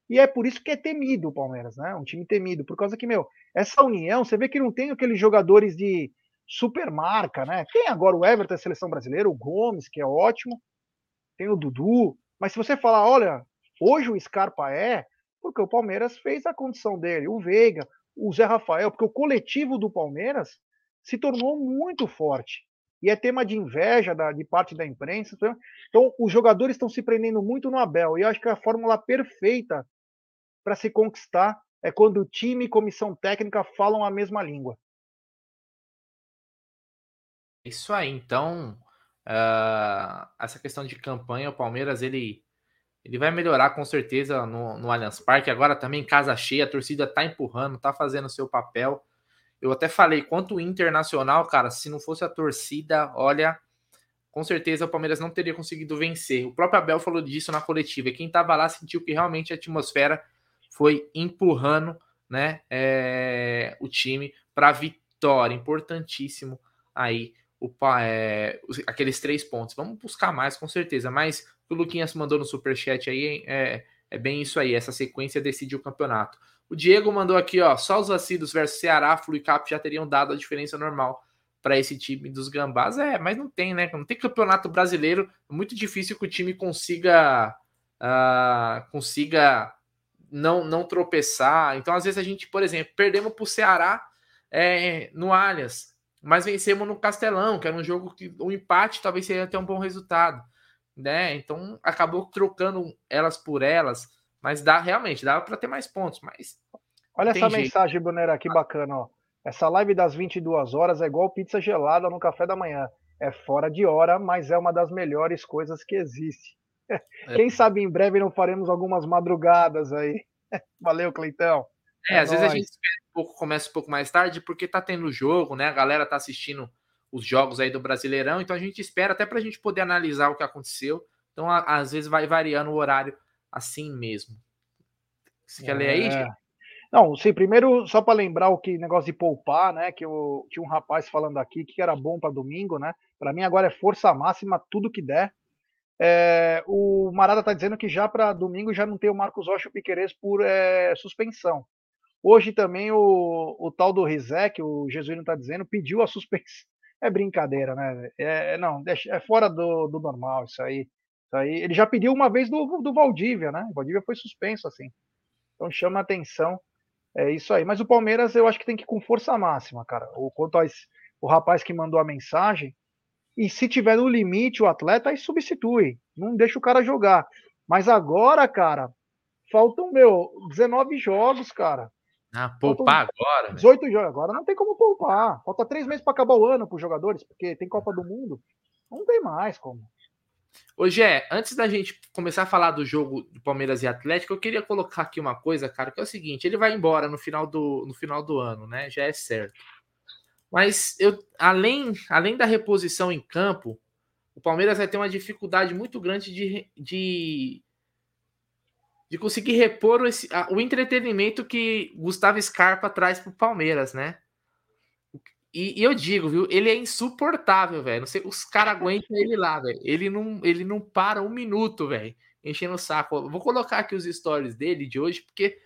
E é por isso que é temido o Palmeiras, né? Um time temido, por causa que, meu, essa união, você vê que não tem aqueles jogadores de super marca, né? Tem agora o Everton, a seleção brasileira, o Gomes, que é ótimo, tem o Dudu, mas se você falar, olha, hoje o Scarpa é, porque o Palmeiras fez a condição dele, o Veiga, o Zé Rafael, porque o coletivo do Palmeiras se tornou muito forte. E é tema de inveja da, de parte da imprensa. Então, os jogadores estão se prendendo muito no Abel. E eu acho que a fórmula perfeita para se conquistar é quando o time e comissão técnica falam a mesma língua. Isso aí. Então, uh, essa questão de campanha, o Palmeiras ele ele vai melhorar com certeza no, no Allianz Parque. Agora também casa cheia, a torcida tá empurrando, tá fazendo o seu papel. Eu até falei, quanto Internacional, cara, se não fosse a torcida, olha, com certeza o Palmeiras não teria conseguido vencer. O próprio Abel falou disso na coletiva. E quem tava lá sentiu que realmente a atmosfera foi empurrando, né, é, o time para vitória. Importantíssimo aí o, é, aqueles três pontos. Vamos buscar mais, com certeza. Mas que o Luquinhas mandou no superchat aí é, é bem isso aí. Essa sequência decide o campeonato. O Diego mandou aqui, ó. Só os vacilos versus Ceará, Flu e Cap já teriam dado a diferença normal para esse time dos Gambás. É, mas não tem, né? Não tem campeonato brasileiro. É muito difícil que o time consiga. Uh, consiga não, não tropeçar. Então, às vezes, a gente, por exemplo, perdemos para o Ceará é, no Allianz, mas vencemos no Castelão, que era um jogo que o empate talvez seria até um bom resultado né? Então acabou trocando elas por elas, mas dá realmente dava para ter mais pontos, mas Olha essa jeito. mensagem, Bonera, que bacana, ó. Essa live das 22 horas é igual pizza gelada no café da manhã. É fora de hora, mas é uma das melhores coisas que existe. É. Quem sabe em breve não faremos algumas madrugadas aí. Valeu, Cleitão. É, é às nóis. vezes a gente um pouco, começa um pouco mais tarde, porque tá tendo jogo, né? A galera tá assistindo os jogos aí do Brasileirão, então a gente espera até para a gente poder analisar o que aconteceu. Então, a, às vezes vai variando o horário assim mesmo. Você quer é. ler aí, é. gente? Não, sim, primeiro, só para lembrar o que negócio de poupar, né? Que eu tinha um rapaz falando aqui que era bom para domingo, né? Para mim agora é força máxima, tudo que der. É, o Marada está dizendo que já para domingo já não tem o Marcos Rocha e o Piqueires por é, suspensão. Hoje também o, o tal do Rizek, o Jesuíno está dizendo, pediu a suspensão. É brincadeira, né? É, é não, é fora do, do normal isso aí. isso aí. Ele já pediu uma vez do, do Valdívia, né? O Valdívia foi suspenso assim. Então chama atenção. É isso aí. Mas o Palmeiras eu acho que tem que ir com força máxima, cara. O, quanto ao o rapaz que mandou a mensagem, e se tiver no limite o atleta, aí substitui. Não deixa o cara jogar. Mas agora, cara, faltam, meu, 19 jogos, cara. Ah, poupar agora. 18 véio. jogos. Agora não tem como poupar. Falta três meses para acabar o ano para os jogadores, porque tem Copa do Mundo. Não tem mais como. Ô, Gé, antes da gente começar a falar do jogo do Palmeiras e Atlético, eu queria colocar aqui uma coisa, cara, que é o seguinte: ele vai embora no final do, no final do ano, né? Já é certo. Mas eu, além, além da reposição em campo, o Palmeiras vai ter uma dificuldade muito grande de, de, de conseguir repor esse, a, o entretenimento que Gustavo Scarpa traz para o Palmeiras, né? E, e, eu digo, viu, ele é insuportável, velho. Os caras aguentam ele lá, velho. Ele não, ele não para um minuto, velho, enchendo o saco. Vou colocar aqui os stories dele de hoje, porque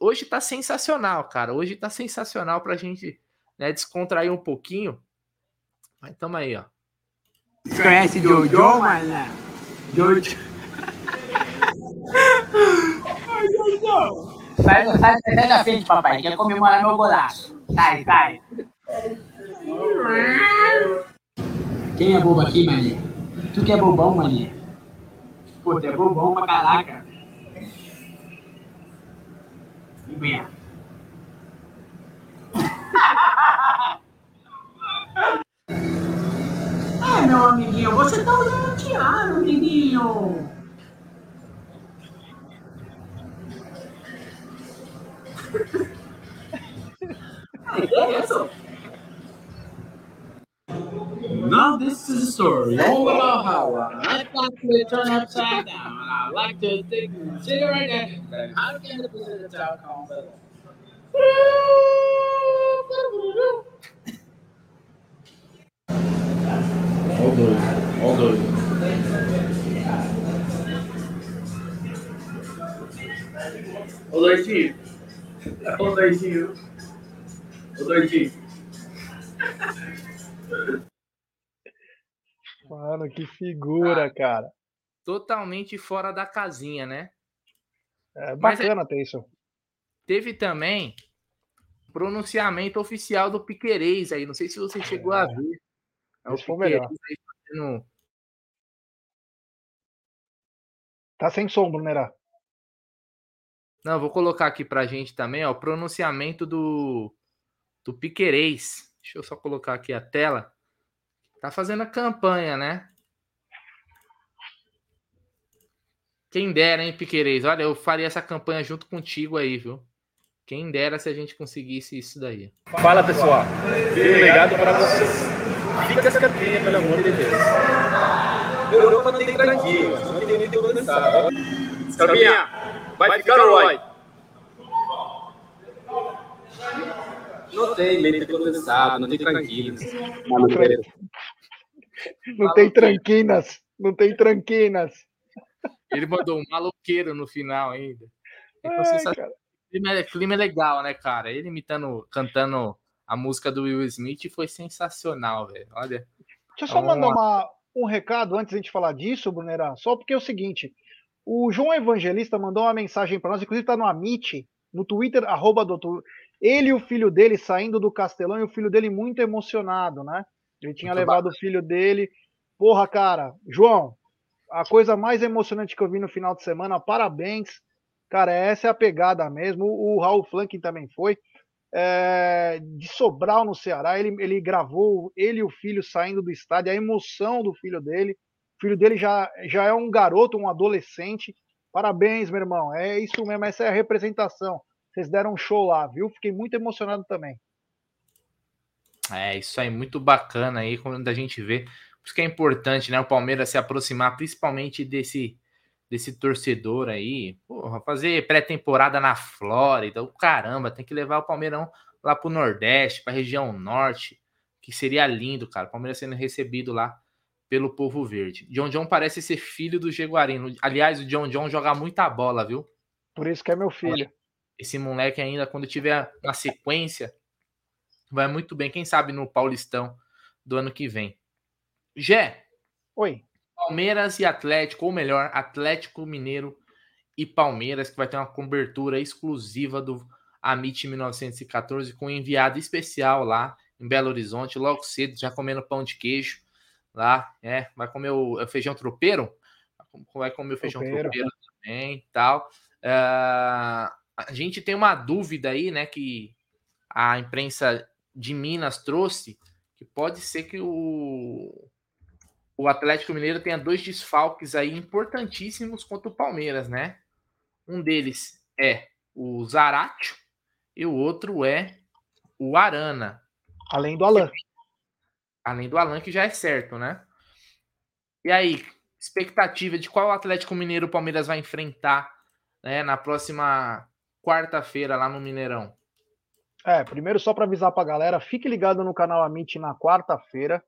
hoje tá sensacional, cara. Hoje tá sensacional pra gente né, descontrair um pouquinho. Mas tamo aí, ó. Conhece Jojo, mano? Jojo. Sai, sai, sai da frente, papai. Quer comemorar meu golaço. Sai, sai. Quem é bobo aqui, mané? Tu que é bobão, mané? Pô, tu é bobão pra caraca. Vem. É, meu amiguinho, você tá usando um tiara, amiguinho. now this is a story all about how I like to turn upside down and I like to think shit right now. I'm the position to talk on All those, all those. All those teams. Ô doidinho. Ô doidinho. Mano, que figura, ah, cara. Totalmente fora da casinha, né? É bacana Mas, ter isso. Teve também pronunciamento oficial do Piquerez aí. Não sei se você chegou a é. ver. É o Piquerez aí fazendo... Tá sem som, Brunerá. Não, vou colocar aqui pra gente também, ó, o pronunciamento do, do Piquerez. Deixa eu só colocar aqui a tela. Tá fazendo a campanha, né? Quem dera, hein, Piquerez? Olha, eu faria essa campanha junto contigo aí, viu? Quem dera se a gente conseguisse isso daí. Fala pessoal, legado para vocês. Fica as capinhas, pelo amor de Deus. Europa tem tranquilo, não tem nem condensado. Escapinha, vai ficar ou vai? Não tem leite condensado, não tem tranquilos. Não tem tranquinas, não tem tranquinas. Ele mandou um maloqueiro no final ainda. Então, Ai, clima, é, clima é legal, né, cara? Ele imitando, cantando a música do Will Smith foi sensacional, velho. Olha. Deixa eu só é mandar uma, um recado antes de a gente falar disso, Brunera. Só porque é o seguinte: o João Evangelista mandou uma mensagem para nós, inclusive tá no Amit, no Twitter, arroba doutor. Ele e o filho dele saindo do Castelão e o filho dele muito emocionado, né? Ele tinha muito levado bacana. o filho dele. Porra, cara, João, a coisa mais emocionante que eu vi no final de semana, parabéns. Cara, essa é a pegada mesmo. O Raul Flanking também foi. É, de Sobral no Ceará, ele, ele gravou ele e o filho saindo do estádio, a emoção do filho dele. O filho dele já, já é um garoto, um adolescente. Parabéns, meu irmão. É isso mesmo, essa é a representação. Vocês deram um show lá, viu? Fiquei muito emocionado também. É, isso aí, muito bacana aí, quando a gente vê. Por isso que é importante, né? O Palmeiras se aproximar, principalmente desse desse torcedor aí, porra, fazer pré-temporada na Flórida, caramba, tem que levar o Palmeirão lá pro Nordeste, pra região Norte, que seria lindo, cara. O Palmeiras sendo recebido lá pelo povo verde. John John parece ser filho do Jaguarino. Aliás, o John John joga muita bola, viu? Por isso que é meu filho. Esse moleque ainda, quando tiver na sequência, vai muito bem. Quem sabe no Paulistão do ano que vem. Gé. Oi. Palmeiras e Atlético, ou melhor, Atlético Mineiro e Palmeiras, que vai ter uma cobertura exclusiva do Amit 1914 com um enviado especial lá em Belo Horizonte, logo cedo, já comendo pão de queijo lá, é, vai comer o, é feijão tropeiro, vai comer o feijão tropeiro, tropeiro também e tal. Uh, a gente tem uma dúvida aí, né, que a imprensa de Minas trouxe, que pode ser que o, o Atlético Mineiro tenha dois desfalques aí importantíssimos contra o Palmeiras, né? Um deles é o Zaratio e o outro é o Arana. Além do Alan. Além do Alan, que já é certo, né? E aí, expectativa de qual Atlético Mineiro o Palmeiras vai enfrentar né, na próxima quarta-feira lá no Mineirão? É, primeiro só para avisar para a galera, fique ligado no canal Amit na quarta-feira,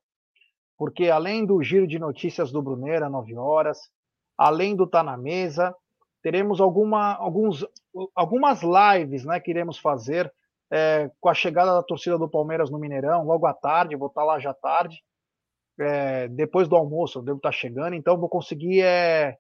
porque além do giro de notícias do Bruneira, 9 horas, além do Tá na Mesa, teremos alguma, alguns, algumas lives né, que iremos fazer é, com a chegada da torcida do Palmeiras no Mineirão, logo à tarde, vou estar lá já tarde, é, depois do almoço eu devo estar chegando, então vou conseguir é,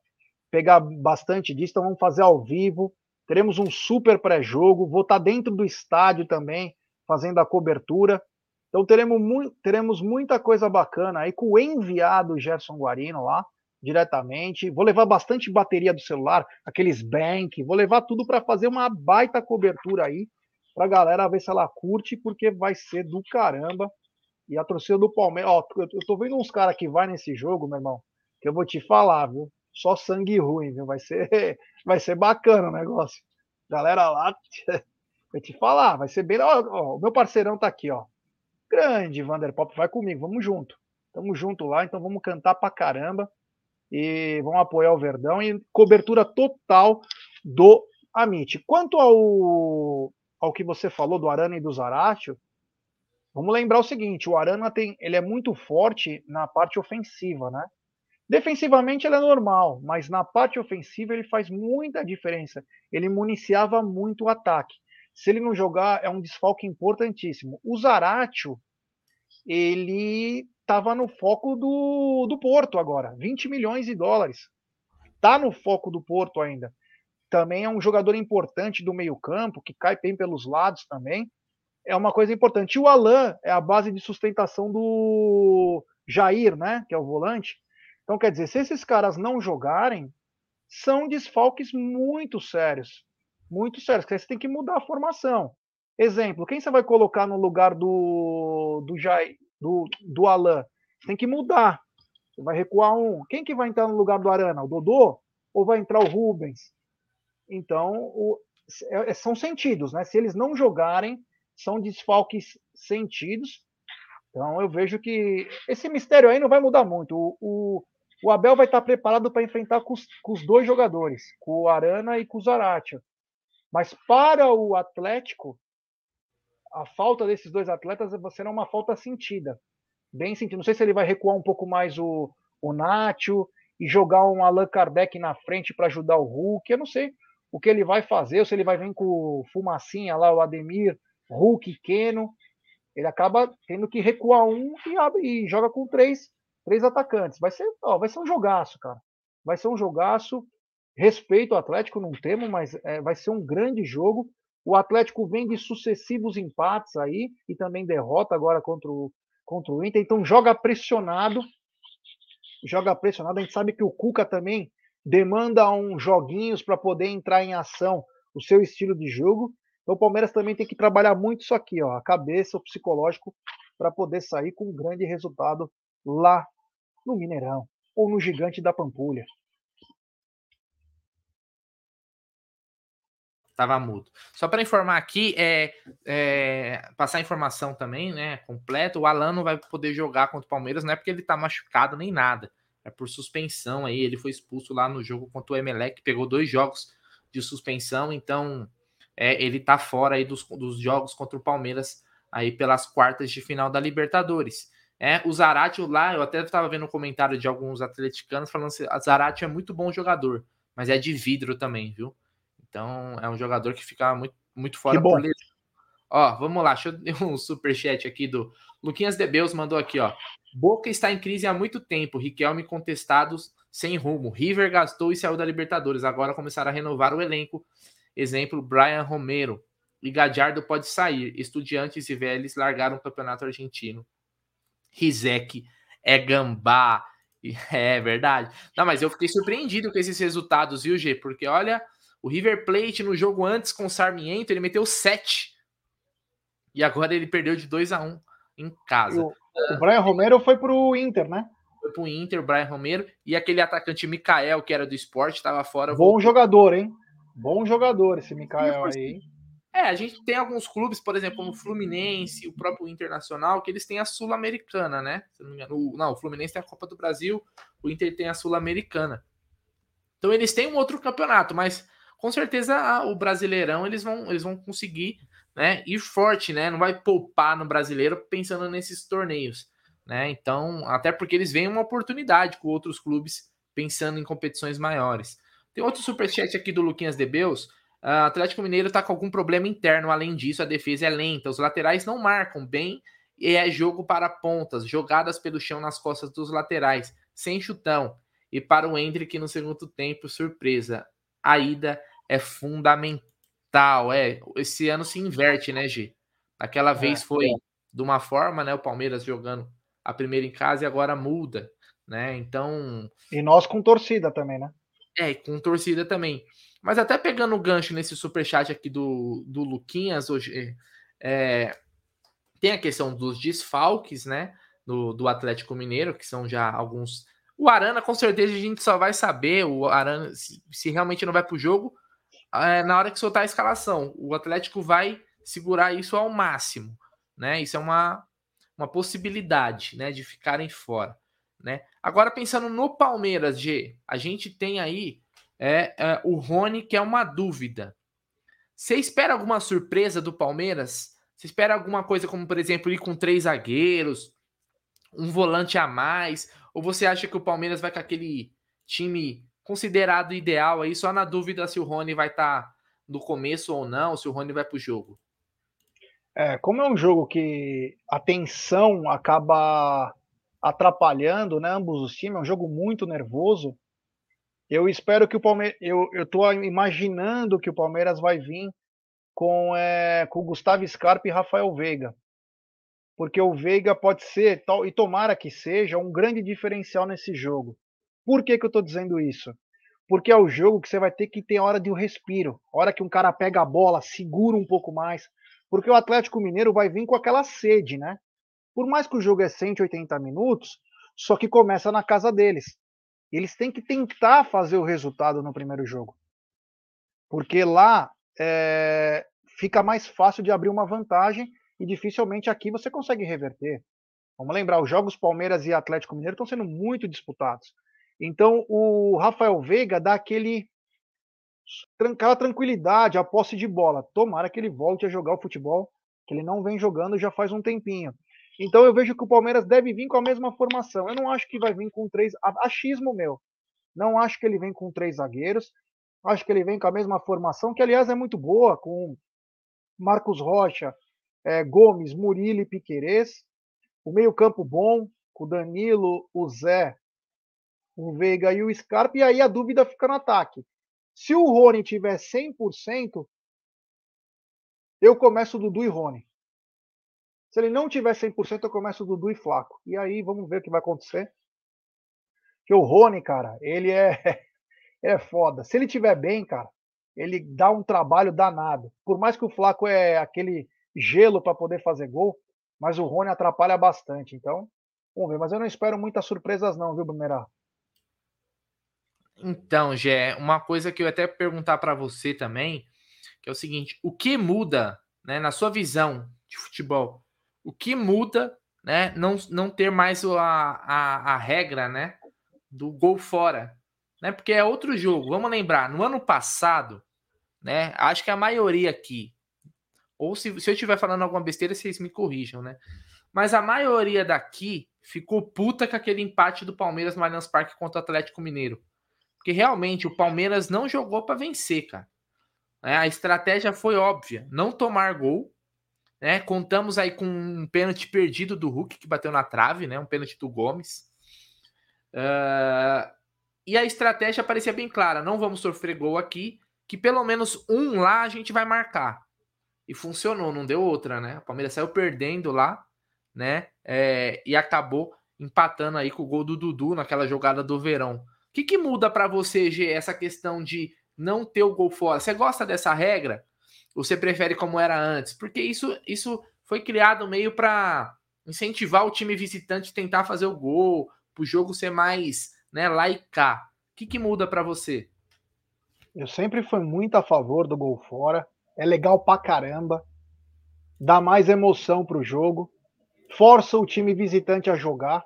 pegar bastante disso, então vamos fazer ao vivo, teremos um super pré-jogo, vou estar dentro do estádio também, fazendo a cobertura, então teremos, mu teremos muita coisa bacana aí com o enviado Gerson Guarino lá, diretamente, vou levar bastante bateria do celular, aqueles bank, vou levar tudo para fazer uma baita cobertura aí, pra galera ver se ela curte, porque vai ser do caramba. E a torcida do Palmeiras, ó, eu tô vendo uns caras que vai nesse jogo, meu irmão, que eu vou te falar, viu? Só sangue ruim, viu? Vai ser, vai ser bacana o negócio. Galera lá, vou te falar, vai ser bem. Ó, ó, o meu parceirão tá aqui, ó. Grande Vanderpop, vai comigo, vamos junto. Tamo junto lá, então vamos cantar pra caramba e vamos apoiar o Verdão e cobertura total do Amit. Quanto ao ao que você falou do Arana e do Zaratio, vamos lembrar o seguinte: o Arana tem, ele é muito forte na parte ofensiva, né? Defensivamente ele é normal, mas na parte ofensiva ele faz muita diferença. Ele municiava muito o ataque. Se ele não jogar, é um desfalque importantíssimo. O Zaratio, ele estava no foco do, do Porto agora, 20 milhões de dólares. Está no foco do Porto ainda também é um jogador importante do meio-campo, que cai bem pelos lados também. É uma coisa importante. E o Alan é a base de sustentação do Jair, né? Que é o volante. Então, quer dizer, se esses caras não jogarem, são desfalques muito sérios. Muito sérios. Você tem que mudar a formação. Exemplo, quem você vai colocar no lugar do, do, Jair, do, do Alan? Você tem que mudar. Você vai recuar um. Quem que vai entrar no lugar do Arana? O Dodô? Ou vai entrar o Rubens? Então, o, é, é, são sentidos, né? Se eles não jogarem, são desfalques sentidos. Então, eu vejo que esse mistério aí não vai mudar muito. O, o, o Abel vai estar preparado para enfrentar com os, com os, dois jogadores, com o Arana e com o Zarate. Mas para o Atlético, a falta desses dois atletas vai ser uma falta sentida. Bem sentida. Não sei se ele vai recuar um pouco mais o, o Nacho e jogar um Allan Kardec na frente para ajudar o Hulk. Eu não sei o que ele vai fazer, ou se ele vai vir com Fumacinha lá, o Ademir, Hulk, Keno, ele acaba tendo que recuar um e, abre, e joga com três, três atacantes. Vai ser, ó, vai ser um jogaço, cara. Vai ser um jogaço. Respeito ao Atlético, não temo, mas é, vai ser um grande jogo. O Atlético vem de sucessivos empates aí e também derrota agora contra o, contra o Inter. Então joga pressionado. Joga pressionado. A gente sabe que o Cuca também demanda uns joguinhos para poder entrar em ação o seu estilo de jogo. Então o Palmeiras também tem que trabalhar muito isso aqui, ó, a cabeça, o psicológico, para poder sair com um grande resultado lá no Mineirão ou no Gigante da Pampulha. Tava mudo. Só para informar aqui, é, é, passar informação também, né? Completo. O Alan não vai poder jogar contra o Palmeiras, não é porque ele tá machucado nem nada é por suspensão aí. Ele foi expulso lá no jogo contra o Emelec, pegou dois jogos de suspensão, então é, ele tá fora aí dos, dos jogos contra o Palmeiras aí pelas quartas de final da Libertadores. É, o Zarate lá, eu até estava vendo um comentário de alguns atleticanos falando que o Zarate é muito bom jogador, mas é de vidro também, viu? Então é um jogador que fica muito, muito fora por lesão. Ó, vamos lá, deixa eu dar um superchat aqui do Luquinhas Debeus mandou aqui, ó. Boca está em crise há muito tempo, Riquelme contestados sem rumo. River gastou e saiu da Libertadores. Agora começaram a renovar o elenco. Exemplo, Brian Romero. E Gadiardo pode sair. Estudiantes e Vélez largaram o campeonato argentino. Rizek é gambá. É verdade. Não, mas eu fiquei surpreendido com esses resultados, viu, G? Porque olha, o River Plate no jogo antes com o Sarmiento, ele meteu 7. E agora ele perdeu de 2 a 1 em casa. O, o Brian Romero foi pro Inter, né? Foi pro Inter, o Brian Romero. E aquele atacante Mikael, que era do esporte, estava fora. Bom voltou. jogador, hein? Bom jogador esse Mikael aí. É, a gente tem alguns clubes, por exemplo, como o Fluminense, o próprio Internacional, que eles têm a Sul-Americana, né? Não, engano, o, não, o Fluminense tem a Copa do Brasil, o Inter tem a Sul-Americana. Então eles têm um outro campeonato, mas com certeza o Brasileirão eles vão, eles vão conseguir né, ir forte, né? Não vai poupar no brasileiro pensando nesses torneios, né? Então, até porque eles veem uma oportunidade com outros clubes pensando em competições maiores. Tem outro superchat aqui do Luquinhas Debeus. Uh, Atlético Mineiro está com algum problema interno. Além disso, a defesa é lenta. Os laterais não marcam bem e é jogo para pontas, jogadas pelo chão nas costas dos laterais, sem chutão. E para o Hendrick no segundo tempo, surpresa. A ida é fundamental. É, esse ano se inverte, né, G? Aquela é, vez foi é. de uma forma, né? O Palmeiras jogando a primeira em casa e agora muda, né? Então. E nós com torcida também, né? É, com torcida também. Mas até pegando o gancho nesse superchat aqui do, do Luquinhas, hoje é, tem a questão dos desfalques, né? Do, do Atlético Mineiro, que são já alguns. O Arana, com certeza, a gente só vai saber o Arana se, se realmente não vai para o jogo na hora que soltar a escalação. O Atlético vai segurar isso ao máximo, né? Isso é uma, uma possibilidade, né? De ficarem fora, né? Agora pensando no Palmeiras, G, a gente tem aí é, é, o Rony, que é uma dúvida. Você espera alguma surpresa do Palmeiras? Você espera alguma coisa como, por exemplo, ir com três zagueiros, um volante a mais? Ou você acha que o Palmeiras vai com aquele time considerado ideal aí, só na dúvida se o Rony vai estar tá no começo ou não, se o Rony vai para o jogo? É, como é um jogo que a tensão acaba atrapalhando né, ambos os times, é um jogo muito nervoso. Eu espero que o Palmeiras. Eu, estou imaginando que o Palmeiras vai vir com, é, com Gustavo Scarpa e Rafael Veiga. Porque o Veiga pode ser, e tomara que seja, um grande diferencial nesse jogo. Por que, que eu estou dizendo isso? Porque é o jogo que você vai ter que ter hora de um respiro. Hora que um cara pega a bola, segura um pouco mais. Porque o Atlético Mineiro vai vir com aquela sede, né? Por mais que o jogo é 180 minutos, só que começa na casa deles. Eles têm que tentar fazer o resultado no primeiro jogo. Porque lá é, fica mais fácil de abrir uma vantagem e dificilmente aqui você consegue reverter. Vamos lembrar, os jogos Palmeiras e Atlético Mineiro estão sendo muito disputados. Então o Rafael Veiga dá aquele aquela tranquilidade, a posse de bola. Tomara que ele volte a jogar o futebol que ele não vem jogando já faz um tempinho. Então eu vejo que o Palmeiras deve vir com a mesma formação. Eu não acho que vai vir com três. Achismo meu. Não acho que ele vem com três zagueiros. Acho que ele vem com a mesma formação, que aliás é muito boa, com Marcos Rocha, é, Gomes, Murilo e Piquerez. O meio-campo bom, com o Danilo, o Zé, o Veiga e o Scarpa. E aí a dúvida fica no ataque. Se o Rony tiver 100%, eu começo Dudu e Rony. Se ele não tiver 100%, eu começo Dudu e Flaco. E aí vamos ver o que vai acontecer. Que o Rony, cara, ele é é foda. Se ele tiver bem, cara, ele dá um trabalho danado. Por mais que o Flaco é aquele gelo para poder fazer gol, mas o Rony atrapalha bastante. Então, vamos ver. Mas eu não espero muitas surpresas não, viu, Bumerá? Então, Gé, uma coisa que eu até perguntar para você também, que é o seguinte: o que muda, né, na sua visão de futebol, o que muda, né? Não, não ter mais a, a, a regra, né? do gol fora, né? Porque é outro jogo. Vamos lembrar, no ano passado, né? Acho que a maioria aqui, ou se, se eu estiver falando alguma besteira, vocês me corrijam, né? Mas a maioria daqui ficou puta com aquele empate do Palmeiras no Allianz Parque contra o Atlético Mineiro. Porque realmente o Palmeiras não jogou para vencer, cara. É, a estratégia foi óbvia: não tomar gol. Né? Contamos aí com um pênalti perdido do Hulk, que bateu na trave, né? um pênalti do Gomes. Uh, e a estratégia parecia bem clara: não vamos sofrer gol aqui, que pelo menos um lá a gente vai marcar. E funcionou, não deu outra, né? O Palmeiras saiu perdendo lá, né? É, e acabou empatando aí com o gol do Dudu naquela jogada do verão. Que, que muda para você, G, essa questão de não ter o gol fora? Você gosta dessa regra? Ou você prefere como era antes? Porque isso, isso foi criado meio para incentivar o time visitante a tentar fazer o gol, para o jogo ser mais né, laicar. O que, que muda para você? Eu sempre fui muito a favor do gol fora. É legal pra caramba. Dá mais emoção pro jogo. Força o time visitante a jogar.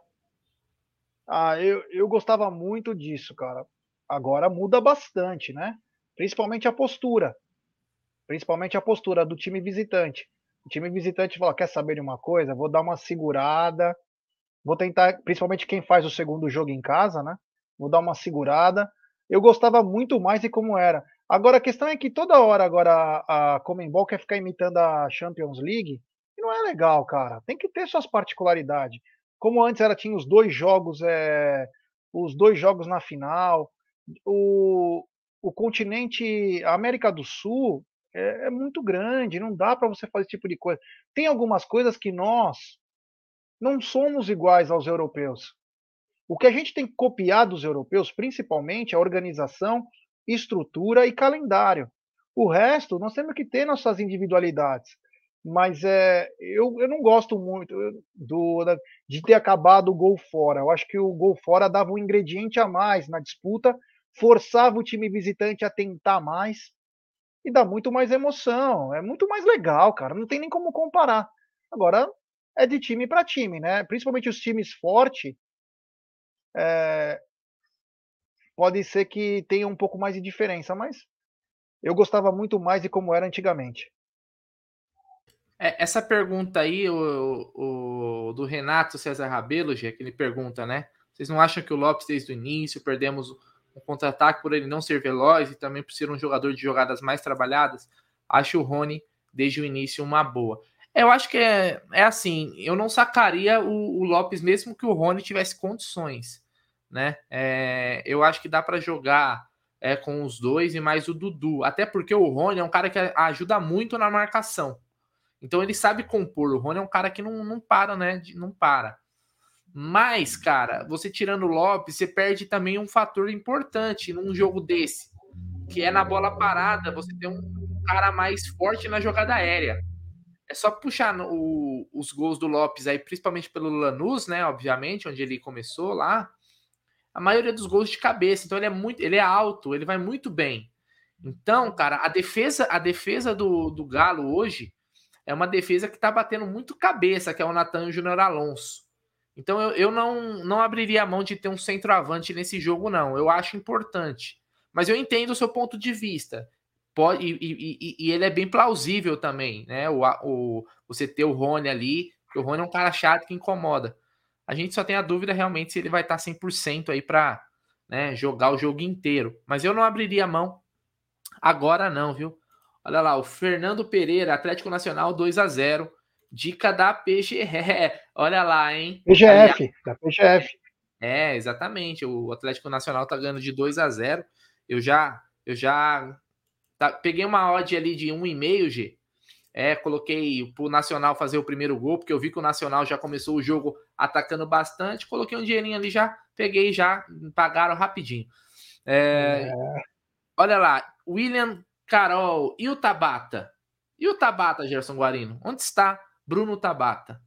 Ah, eu, eu gostava muito disso, cara. Agora muda bastante, né? Principalmente a postura. Principalmente a postura do time visitante. O time visitante fala: quer saber de uma coisa? Vou dar uma segurada. Vou tentar, principalmente quem faz o segundo jogo em casa, né? Vou dar uma segurada eu gostava muito mais de como era. Agora a questão é que toda hora agora a Comembol quer ficar imitando a Champions League, e não é legal, cara. Tem que ter suas particularidades. Como antes era tinha os dois jogos, é, os dois jogos na final, o, o continente a América do Sul é, é muito grande, não dá para você fazer esse tipo de coisa. Tem algumas coisas que nós não somos iguais aos europeus. O que a gente tem que copiar dos europeus, principalmente, é organização, estrutura e calendário. O resto, nós temos que ter nossas individualidades. Mas é, eu, eu não gosto muito do, de ter acabado o gol fora. Eu acho que o gol fora dava um ingrediente a mais na disputa, forçava o time visitante a tentar mais e dá muito mais emoção. É muito mais legal, cara. Não tem nem como comparar. Agora, é de time para time, né? Principalmente os times fortes, é, pode ser que tenha um pouco mais de diferença, mas eu gostava muito mais de como era antigamente. É, essa pergunta aí, o, o, do Renato César Rabelo, que ele pergunta, né? Vocês não acham que o Lopes, desde o início, perdemos um contra-ataque por ele não ser veloz e também por ser um jogador de jogadas mais trabalhadas? Acho o Rony, desde o início, uma boa. Eu acho que é, é assim, eu não sacaria o, o Lopes mesmo que o Rony tivesse condições, né? É, eu acho que dá para jogar é, com os dois e mais o Dudu, até porque o Rony é um cara que ajuda muito na marcação. Então ele sabe compor. O Rony é um cara que não, não para, né? Não para. Mas, cara, você tirando o Lopes, você perde também um fator importante num jogo desse, que é na bola parada, você tem um cara mais forte na jogada aérea. É só puxar o, os gols do Lopes aí, principalmente pelo Lanús, né? Obviamente, onde ele começou lá. A maioria dos gols de cabeça. Então ele é muito, ele é alto, ele vai muito bem. Então, cara, a defesa, a defesa do, do Galo hoje é uma defesa que tá batendo muito cabeça, que é o Natan o Júnior Alonso. Então eu, eu não, não abriria a mão de ter um centroavante nesse jogo, não. Eu acho importante. Mas eu entendo o seu ponto de vista. Pode, e, e, e, ele é bem plausível também, né? O, o, você ter o Rony ali, o Rony é um cara chato que incomoda. A gente só tem a dúvida realmente se ele vai estar 100% aí para né, jogar o jogo inteiro. Mas eu não abriria a mão agora não, viu? Olha lá, o Fernando Pereira, Atlético Nacional 2 a 0 Dica da PGR. Olha lá, hein? PGF, da PGF. É, exatamente. O Atlético Nacional tá ganhando de 2 a 0 Eu já eu já Tá, peguei uma odd ali de 1,5, G. É, coloquei pro Nacional fazer o primeiro gol, porque eu vi que o Nacional já começou o jogo atacando bastante. Coloquei um dinheirinho ali já, peguei já, pagaram rapidinho. É, é. Olha lá, William Carol e o Tabata? E o Tabata, Gerson Guarino? Onde está Bruno Tabata?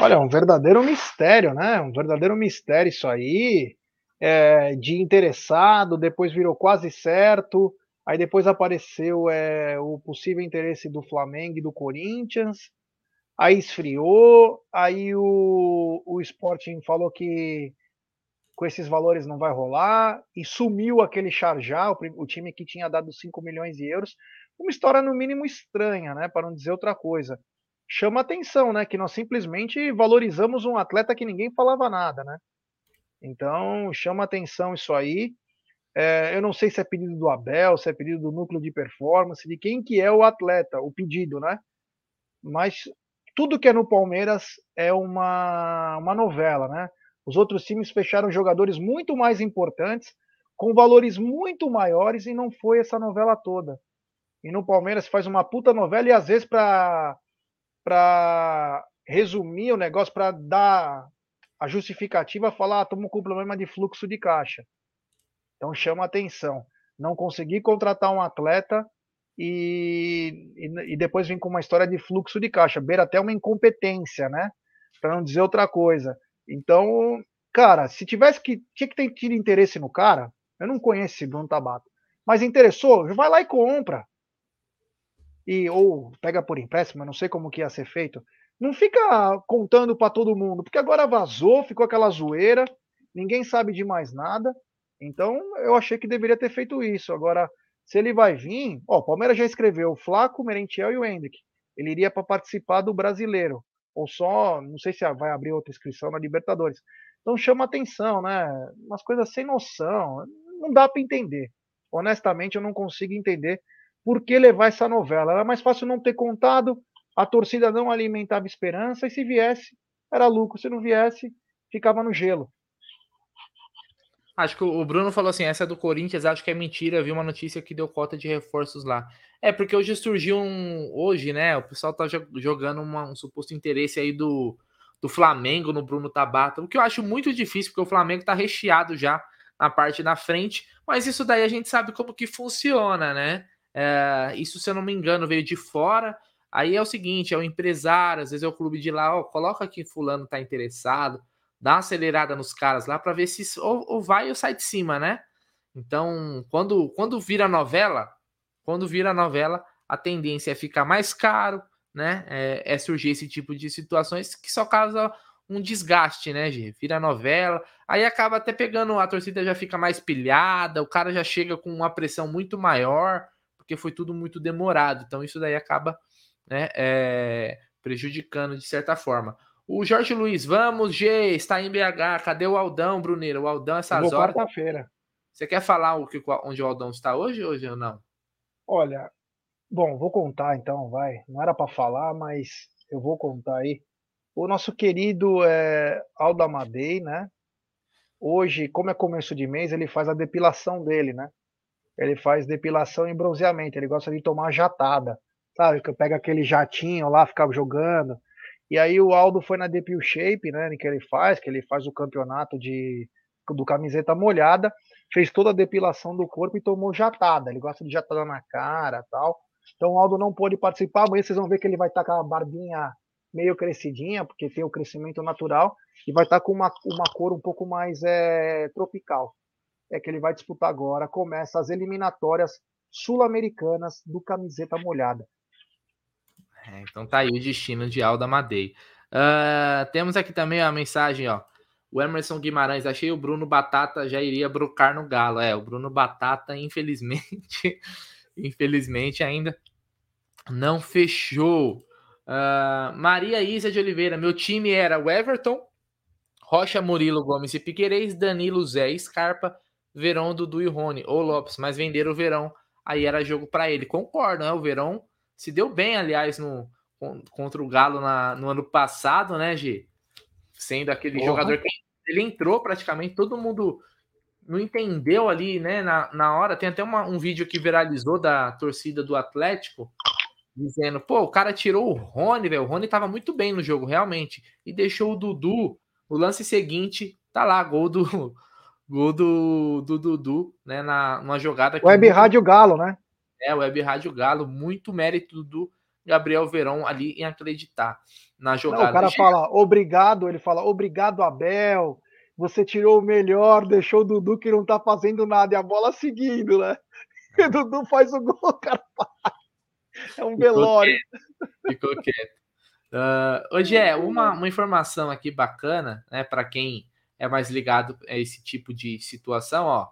Olha, um verdadeiro mistério, né? Um verdadeiro mistério isso aí. É, de interessado, depois virou quase certo. Aí depois apareceu é, o possível interesse do Flamengo e do Corinthians. Aí esfriou. Aí o, o Sporting falou que com esses valores não vai rolar, e sumiu aquele Charjá, o, o, time que tinha dado 5 milhões de euros. Uma história, no mínimo, estranha, né? Para não dizer outra coisa. Chama atenção, né? Que nós simplesmente valorizamos um atleta que ninguém falava nada, né? Então, chama atenção isso aí. É, eu não sei se é pedido do Abel, se é pedido do núcleo de performance, de quem que é o atleta, o pedido, né? Mas tudo que é no Palmeiras é uma, uma novela, né? Os outros times fecharam jogadores muito mais importantes, com valores muito maiores, e não foi essa novela toda. E no Palmeiras faz uma puta novela, e às vezes, para resumir o negócio, para dar a justificativa, falar: ah, estamos com problema de fluxo de caixa. Então chama atenção. Não conseguir contratar um atleta e, e, e, depois vem com uma história de fluxo de caixa, beira até uma incompetência, né? Para não dizer outra coisa. Então, cara, se tivesse que. Tinha que ter tido interesse no cara. Eu não conheço esse Bruno Tabata. Mas interessou, vai lá e compra. E, ou pega por empréstimo, eu não sei como que ia ser feito. Não fica contando para todo mundo, porque agora vazou, ficou aquela zoeira, ninguém sabe de mais nada. Então, eu achei que deveria ter feito isso. Agora, se ele vai vir, ó, o Palmeiras já escreveu o Flaco, o Merentiel e o Hendrick. Ele iria para participar do brasileiro ou só, não sei se vai abrir outra inscrição na Libertadores. Então chama atenção, né? Umas coisas sem noção, não dá para entender. Honestamente, eu não consigo entender por que levar essa novela. Era mais fácil não ter contado, a torcida não alimentava esperança, e se viesse, era lucro. Se não viesse, ficava no gelo. Acho que o Bruno falou assim: essa é do Corinthians, acho que é mentira. Vi uma notícia que deu cota de reforços lá. É, porque hoje surgiu um. Hoje, né? O pessoal tá jogando uma, um suposto interesse aí do, do Flamengo no Bruno Tabata, o que eu acho muito difícil, porque o Flamengo tá recheado já na parte da frente, mas isso daí a gente sabe como que funciona, né? É, isso, se eu não me engano, veio de fora. Aí é o seguinte: é o empresário, às vezes é o clube de lá, ó, coloca aqui Fulano tá interessado dá uma acelerada nos caras lá para ver se ou, ou, vai ou sai de cima, né? Então, quando, quando vira novela, quando vira novela, a tendência é ficar mais caro, né? É, é surgir esse tipo de situações que só causa um desgaste, né, Gê? Vira novela, aí acaba até pegando, a torcida já fica mais pilhada, o cara já chega com uma pressão muito maior, porque foi tudo muito demorado. Então, isso daí acaba né, é, prejudicando de certa forma. O Jorge Luiz, vamos, G, está em BH. Cadê o Aldão, Bruneiro? O Aldão, essas horas. quarta-feira. Você quer falar o que, onde o Aldão está hoje, hoje ou não? Olha, bom, vou contar então, vai. Não era para falar, mas eu vou contar aí. O nosso querido é, Aldo Amadei, né? Hoje, como é começo de mês, ele faz a depilação dele, né? Ele faz depilação e bronzeamento. Ele gosta de tomar jatada, sabe? Que pega aquele jatinho lá, fica jogando e aí o Aldo foi na Depil Shape, né, que ele faz, que ele faz o campeonato de do camiseta molhada, fez toda a depilação do corpo e tomou jatada. Ele gosta de jatada na cara, tal. Então o Aldo não pôde participar. Amanhã vocês vão ver que ele vai estar tá com a barbinha meio crescidinha, porque tem o crescimento natural, e vai estar tá com uma, uma cor um pouco mais é, tropical. É que ele vai disputar agora. Começa as eliminatórias sul-americanas do camiseta molhada. É, então tá aí o destino de Alda Madei. Uh, temos aqui também a mensagem, ó. O Emerson Guimarães, achei o Bruno Batata já iria brocar no Galo. É, o Bruno Batata, infelizmente, infelizmente ainda não fechou. Uh, Maria Isa de Oliveira, meu time era o Everton, Rocha, Murilo, Gomes e Piquerez, Danilo, Zé, Scarpa, Verão, Dudu e Rony, ou Lopes, mas venderam o Verão, aí era jogo para ele. Concordo, né? O Verão se deu bem, aliás, no, contra o Galo na, no ano passado, né, Gi? Sendo aquele jogador que ele entrou praticamente, todo mundo não entendeu ali, né, na, na hora. Tem até uma, um vídeo que viralizou da torcida do Atlético, dizendo, pô, o cara tirou o Rony, velho. O Rony tava muito bem no jogo, realmente. E deixou o Dudu. O lance seguinte, tá lá, gol do gol do, do Dudu, né, na, numa jogada... Web Rádio Galo, né? É, Web Rádio Galo, muito mérito do Gabriel Verão ali em acreditar na jogada. Não, o cara fala obrigado, ele fala obrigado, Abel. Você tirou o melhor, deixou o Dudu que não tá fazendo nada e a bola seguindo, né? E o Dudu faz o gol, cara. É um velório. Ficou quieto. Uh, hoje é uma, uma informação aqui bacana, né, para quem é mais ligado a esse tipo de situação, ó.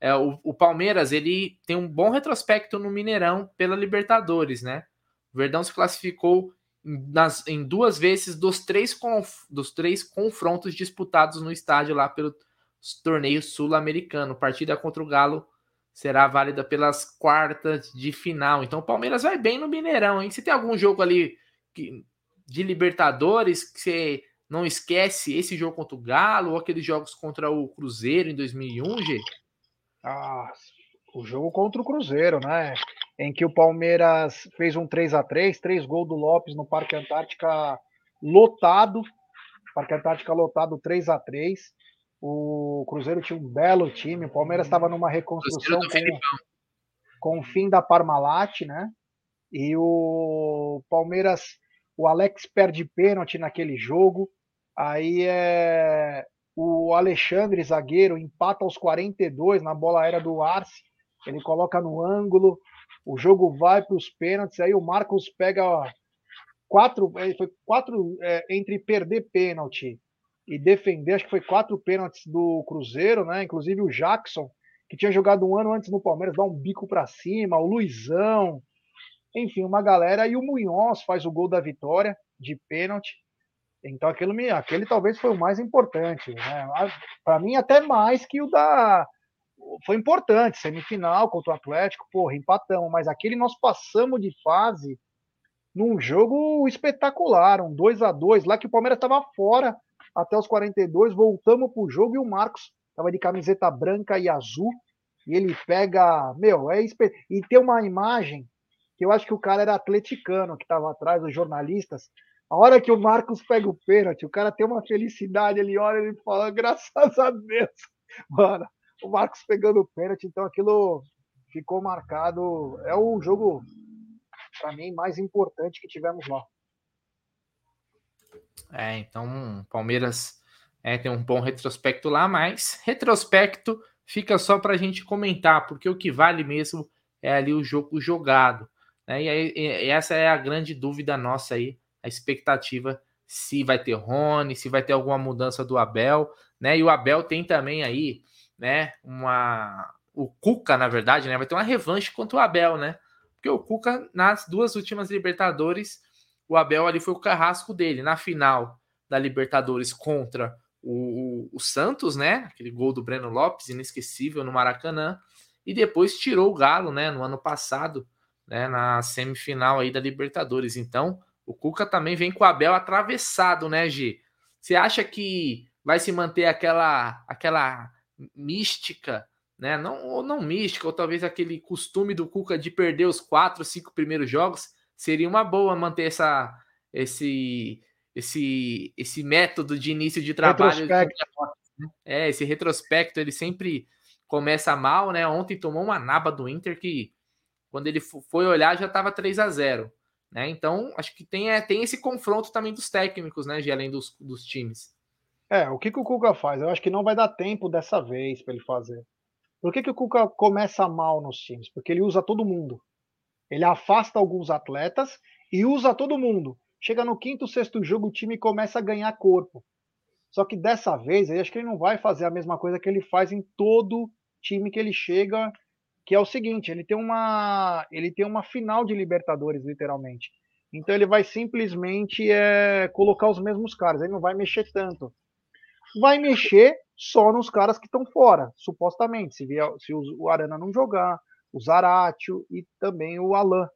É, o, o, Palmeiras ele tem um bom retrospecto no Mineirão pela Libertadores, né? O Verdão se classificou nas, em duas vezes dos três, conf, dos três confrontos disputados no estádio lá pelo torneio sul-americano. Partida contra o Galo será válida pelas quartas de final. Então o Palmeiras vai bem no Mineirão, hein? Se tem algum jogo ali que, de Libertadores que você não esquece esse jogo contra o Galo ou aqueles jogos contra o Cruzeiro em 2001, G? Ah, o jogo contra o Cruzeiro, né? Em que o Palmeiras fez um 3 a 3 três gols do Lopes no Parque Antártica lotado. Parque Antártica lotado 3 a 3 O Cruzeiro tinha um belo time. O Palmeiras estava numa reconstrução com, com o fim da Parmalat, né? E o Palmeiras, o Alex perde pênalti naquele jogo. Aí é o Alexandre, zagueiro, empata aos 42 na bola aérea do Arce. Ele coloca no ângulo. O jogo vai para os pênaltis. Aí o Marcos pega quatro. Foi quatro é, entre perder pênalti e defender. Acho que foi quatro pênaltis do Cruzeiro, né? Inclusive o Jackson, que tinha jogado um ano antes no Palmeiras, dá um bico para cima. O Luizão. Enfim, uma galera. E o Munhoz faz o gol da vitória de pênalti. Então aquilo me, aquele talvez foi o mais importante, né? Para mim até mais que o da foi importante, semifinal contra o Atlético, porra, empatamos, mas aquele nós passamos de fase num jogo espetacular, um 2 a 2 lá que o Palmeiras estava fora até os 42, voltamos pro jogo e o Marcos estava de camiseta branca e azul, e ele pega, meu, é e tem uma imagem que eu acho que o cara era atleticano que estava atrás, os jornalistas, a hora que o Marcos pega o pênalti, o cara tem uma felicidade, ele olha e fala, graças a Deus. Mano, o Marcos pegando o pênalti, então aquilo ficou marcado. É o jogo, para mim, mais importante que tivemos lá. É, então Palmeiras é, tem um bom retrospecto lá, mas retrospecto fica só para a gente comentar, porque o que vale mesmo é ali o jogo jogado. Né? E, aí, e essa é a grande dúvida nossa aí expectativa se vai ter Rony, se vai ter alguma mudança do Abel, né? E o Abel tem também aí, né, uma o Cuca, na verdade, né, vai ter uma revanche contra o Abel, né? Porque o Cuca nas duas últimas Libertadores, o Abel ali foi o carrasco dele na final da Libertadores contra o, o, o Santos, né? Aquele gol do Breno Lopes, inesquecível no Maracanã, e depois tirou o Galo, né, no ano passado, né, na semifinal aí da Libertadores. Então, o Cuca também vem com o Abel atravessado, né, Gi? Você acha que vai se manter aquela aquela mística, né? Não, ou não mística, ou talvez aquele costume do Cuca de perder os quatro, cinco primeiros jogos? Seria uma boa manter essa, esse, esse, esse método de início de trabalho. Né? É, esse retrospecto, ele sempre começa mal, né? Ontem tomou uma naba do Inter que, quando ele foi olhar, já estava 3 a 0 né? Então, acho que tem, é, tem esse confronto também dos técnicos, né, de além dos, dos times. É, o que, que o Cuca faz? Eu acho que não vai dar tempo dessa vez para ele fazer. Por que, que o Cuca começa mal nos times? Porque ele usa todo mundo. Ele afasta alguns atletas e usa todo mundo. Chega no quinto, sexto jogo, o time começa a ganhar corpo. Só que dessa vez, eu acho que ele não vai fazer a mesma coisa que ele faz em todo time que ele chega que é o seguinte, ele tem uma ele tem uma final de Libertadores literalmente. Então ele vai simplesmente é, colocar os mesmos caras, ele não vai mexer tanto. Vai mexer só nos caras que estão fora, supostamente, se, vier, se o Arana não jogar, o Zaratio e também o Alan.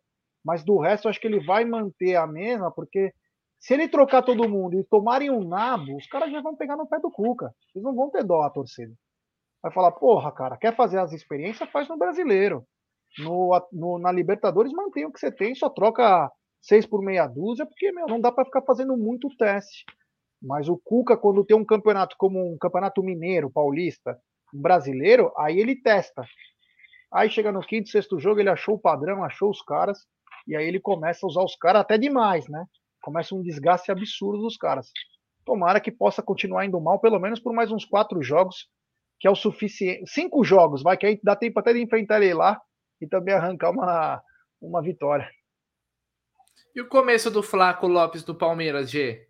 Mas do resto, eu acho que ele vai manter a mesma, porque se ele trocar todo mundo e tomarem um nabo, os caras já vão pegar no pé do Cuca. Eles não vão ter dó a torcida. Vai falar, porra, cara, quer fazer as experiências? Faz no brasileiro. No, no, na Libertadores mantém o que você tem, só troca seis por meia dúzia, porque meu, não dá para ficar fazendo muito teste. Mas o Cuca, quando tem um campeonato como um campeonato mineiro, paulista, brasileiro, aí ele testa. Aí chega no quinto, sexto jogo, ele achou o padrão, achou os caras, e aí ele começa a usar os caras até demais, né? Começa um desgaste absurdo dos caras. Tomara que possa continuar indo mal, pelo menos por mais uns quatro jogos, que é o suficiente. Cinco jogos, vai, que aí dá tempo até de enfrentar ele lá e também arrancar uma, uma vitória. E o começo do Flaco Lopes do Palmeiras, G?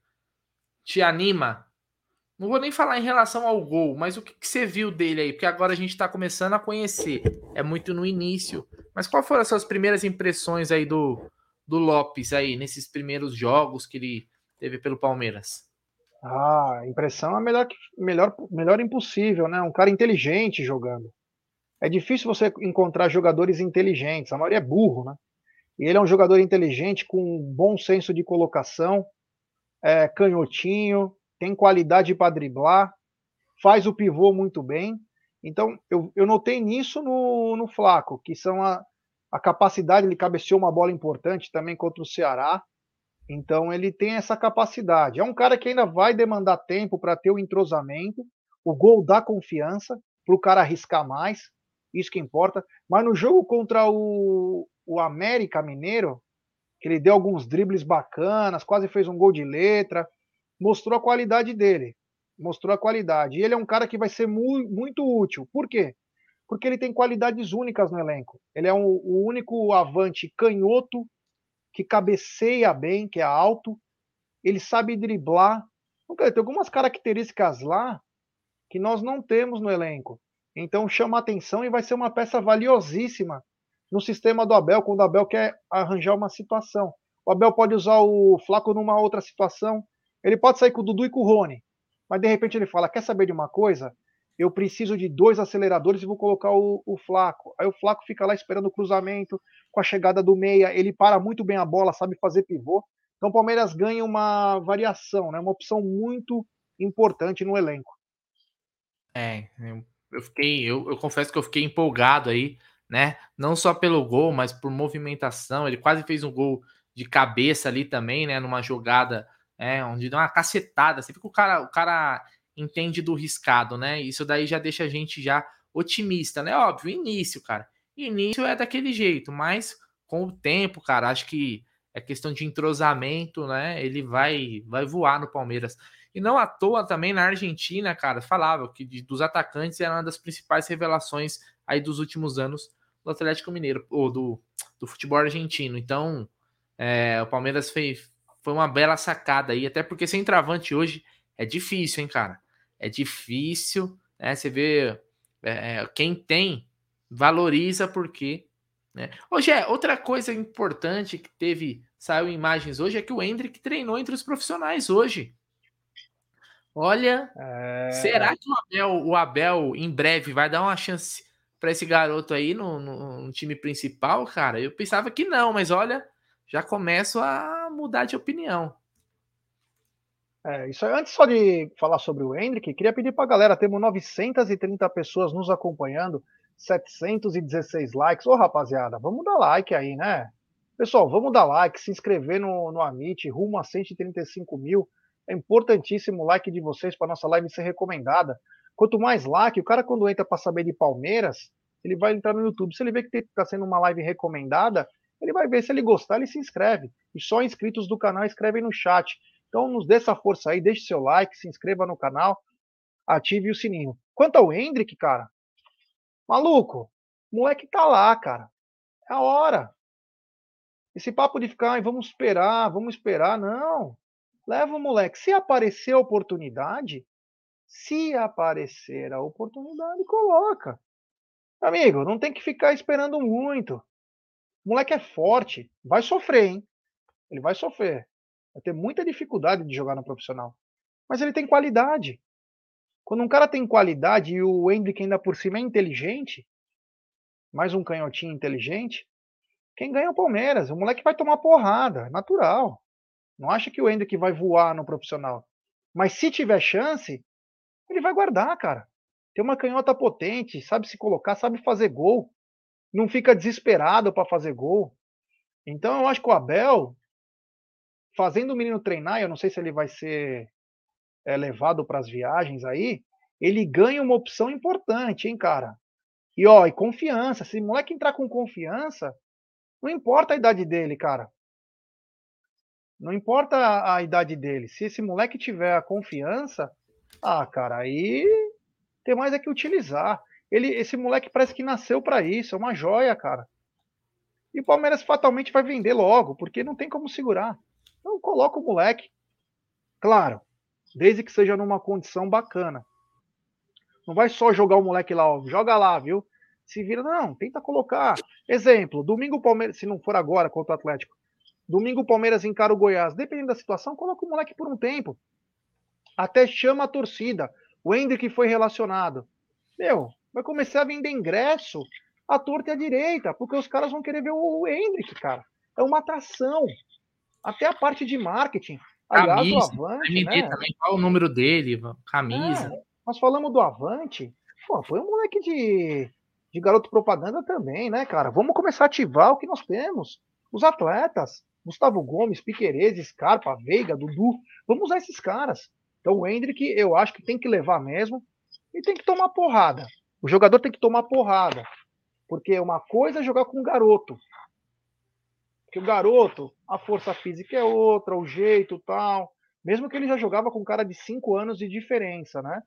Te anima? não vou nem falar em relação ao gol, mas o que, que você viu dele aí? Porque agora a gente está começando a conhecer. É muito no início. Mas qual foram as suas primeiras impressões aí do, do Lopes aí, nesses primeiros jogos que ele teve pelo Palmeiras? Ah, impressão é melhor, melhor, melhor impossível, né? Um cara inteligente jogando. É difícil você encontrar jogadores inteligentes, a maioria é burro, né? E ele é um jogador inteligente, com um bom senso de colocação, é, canhotinho, tem qualidade para driblar, faz o pivô muito bem. Então, eu, eu notei nisso no, no Flaco, que são a, a capacidade, ele cabeceou uma bola importante também contra o Ceará. Então, ele tem essa capacidade. É um cara que ainda vai demandar tempo para ter o entrosamento, o gol dá confiança para o cara arriscar mais, isso que importa. Mas no jogo contra o, o América Mineiro, que ele deu alguns dribles bacanas, quase fez um gol de letra, mostrou a qualidade dele. Mostrou a qualidade. E ele é um cara que vai ser mu muito útil. Por quê? Porque ele tem qualidades únicas no elenco. Ele é um, o único avante canhoto que cabeceia bem, que é alto. Ele sabe driblar. Então, tem algumas características lá que nós não temos no elenco. Então chama atenção e vai ser uma peça valiosíssima no sistema do Abel, quando o Abel quer arranjar uma situação. O Abel pode usar o Flaco numa outra situação, ele pode sair com o Dudu e com o Rony, mas de repente ele fala: quer saber de uma coisa? Eu preciso de dois aceleradores e vou colocar o, o Flaco. Aí o Flaco fica lá esperando o cruzamento, com a chegada do meia, ele para muito bem a bola, sabe fazer pivô. Então o Palmeiras ganha uma variação, né? uma opção muito importante no elenco. É, eu fiquei, eu, eu confesso que eu fiquei empolgado aí, né? Não só pelo gol, mas por movimentação. Ele quase fez um gol de cabeça ali também, né? Numa jogada é, onde dá uma cacetada. Você fica o cara, o cara entende do riscado, né? Isso daí já deixa a gente já otimista, né? Óbvio, início, cara. Início é daquele jeito, mas com o tempo, cara, acho que é questão de entrosamento, né? Ele vai vai voar no Palmeiras. E não à toa também na Argentina, cara, falava que dos atacantes era uma das principais revelações aí dos últimos anos do Atlético Mineiro, ou do, do futebol argentino. Então, é, o Palmeiras fez, foi uma bela sacada aí, até porque sem travante hoje é difícil, hein, cara? É difícil, né? Você vê é, é quem tem valoriza porque. Né? Hoje é outra coisa importante que teve, saiu imagens hoje, é que o Hendrick treinou entre os profissionais hoje. Olha, é... será que o Abel, o Abel em breve vai dar uma chance para esse garoto aí no, no, no, time principal, cara? Eu pensava que não, mas olha, já começo a mudar de opinião. É, isso antes só de falar sobre o Hendrick, queria pedir para a galera, temos 930 pessoas nos acompanhando, 716 likes. Ô rapaziada, vamos dar like aí, né? Pessoal, vamos dar like, se inscrever no, no Amit, rumo a 135 mil. É importantíssimo o like de vocês para nossa live ser recomendada. Quanto mais like, o cara quando entra para saber de Palmeiras, ele vai entrar no YouTube. Se ele vê que está sendo uma live recomendada, ele vai ver se ele gostar, ele se inscreve. E só inscritos do canal escrevem no chat. Então nos dê essa força aí, deixe seu like, se inscreva no canal, ative o sininho. Quanto ao Hendrick, cara, maluco, moleque tá lá, cara. É a hora. Esse papo de ficar, vamos esperar, vamos esperar, não. Leva o moleque. Se aparecer a oportunidade, se aparecer a oportunidade, coloca. Amigo, não tem que ficar esperando muito. O moleque é forte, vai sofrer, hein? Ele vai sofrer. Vai ter muita dificuldade de jogar no profissional. Mas ele tem qualidade. Quando um cara tem qualidade e o Hendrick ainda por cima é inteligente, mais um canhotinho inteligente, quem ganha é o Palmeiras. O moleque vai tomar porrada, natural. Não acha que o Hendrick vai voar no profissional. Mas se tiver chance, ele vai guardar, cara. Tem uma canhota potente, sabe se colocar, sabe fazer gol não fica desesperado para fazer gol. Então eu acho que o Abel, fazendo o menino treinar, eu não sei se ele vai ser é, levado para as viagens aí, ele ganha uma opção importante, hein, cara? E ó, e confiança. Se o moleque entrar com confiança, não importa a idade dele, cara. Não importa a, a idade dele. Se esse moleque tiver a confiança, ah, cara, aí tem mais é que utilizar. Ele, esse moleque parece que nasceu para isso, é uma joia, cara. E o Palmeiras fatalmente vai vender logo, porque não tem como segurar. Então coloca o moleque. Claro, desde que seja numa condição bacana. Não vai só jogar o moleque lá, ó, joga lá, viu? Se vira, não, tenta colocar. Exemplo, domingo o Palmeiras, se não for agora contra o Atlético, domingo o Palmeiras encara o Goiás, dependendo da situação, coloca o moleque por um tempo. Até chama a torcida. O Hendrick foi relacionado. Meu, vai começar a vender ingresso à torta e à direita, porque os caras vão querer ver o Hendrick, cara. É uma atração. Até a parte de marketing. Aliás, camisa, o Avante, né? também, qual o número dele, camisa. É, nós falamos do Avante, pô, foi um moleque de, de garoto propaganda também, né, cara? Vamos começar a ativar o que nós temos. Os atletas, Gustavo Gomes, Piquerez, Scarpa, Veiga, Dudu, vamos usar esses caras. Então o Hendrick, eu acho que tem que levar mesmo e tem que tomar porrada. O jogador tem que tomar porrada. Porque uma coisa é jogar com um garoto. Porque o garoto, a força física é outra, o jeito tal. Mesmo que ele já jogava com um cara de 5 anos de diferença, né?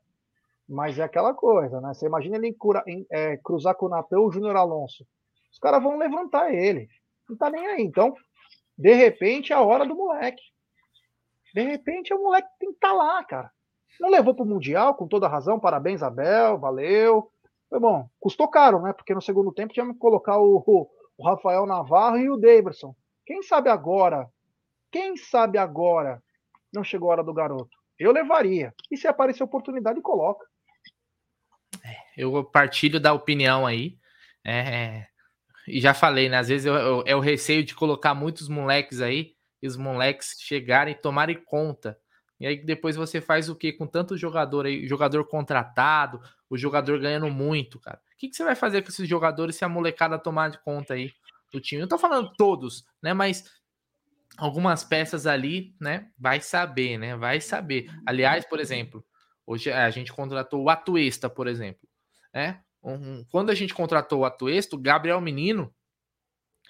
Mas é aquela coisa, né? Você imagina ele cura, em, é, cruzar com o Natan ou o Júnior Alonso. Os caras vão levantar ele. Não tá nem aí. Então, de repente, é a hora do moleque. De repente, é o moleque que tem que estar tá lá, cara. Não levou pro Mundial, com toda razão. Parabéns, Abel. Valeu. Foi bom. Custou caro, né? Porque no segundo tempo tinha que colocar o, o Rafael Navarro e o Davidson. Quem sabe agora? Quem sabe agora não chegou a hora do garoto? Eu levaria. E se aparecer oportunidade, coloca. É, eu partilho da opinião aí. É, é, e já falei, né? Às vezes eu, é o receio de colocar muitos moleques aí e os moleques chegarem e tomarem conta. E aí depois você faz o que com tanto jogador aí, jogador contratado, o jogador ganhando muito, cara. O que, que você vai fazer com esses jogadores se a molecada tomar de conta aí do time? Eu tô falando todos, né? Mas algumas peças ali, né? Vai saber, né? Vai saber. Aliás, por exemplo, hoje a gente contratou o Atuesta, por exemplo, né? Um, quando a gente contratou o Atuesta, o Gabriel Menino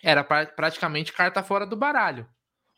era pra, praticamente carta fora do baralho.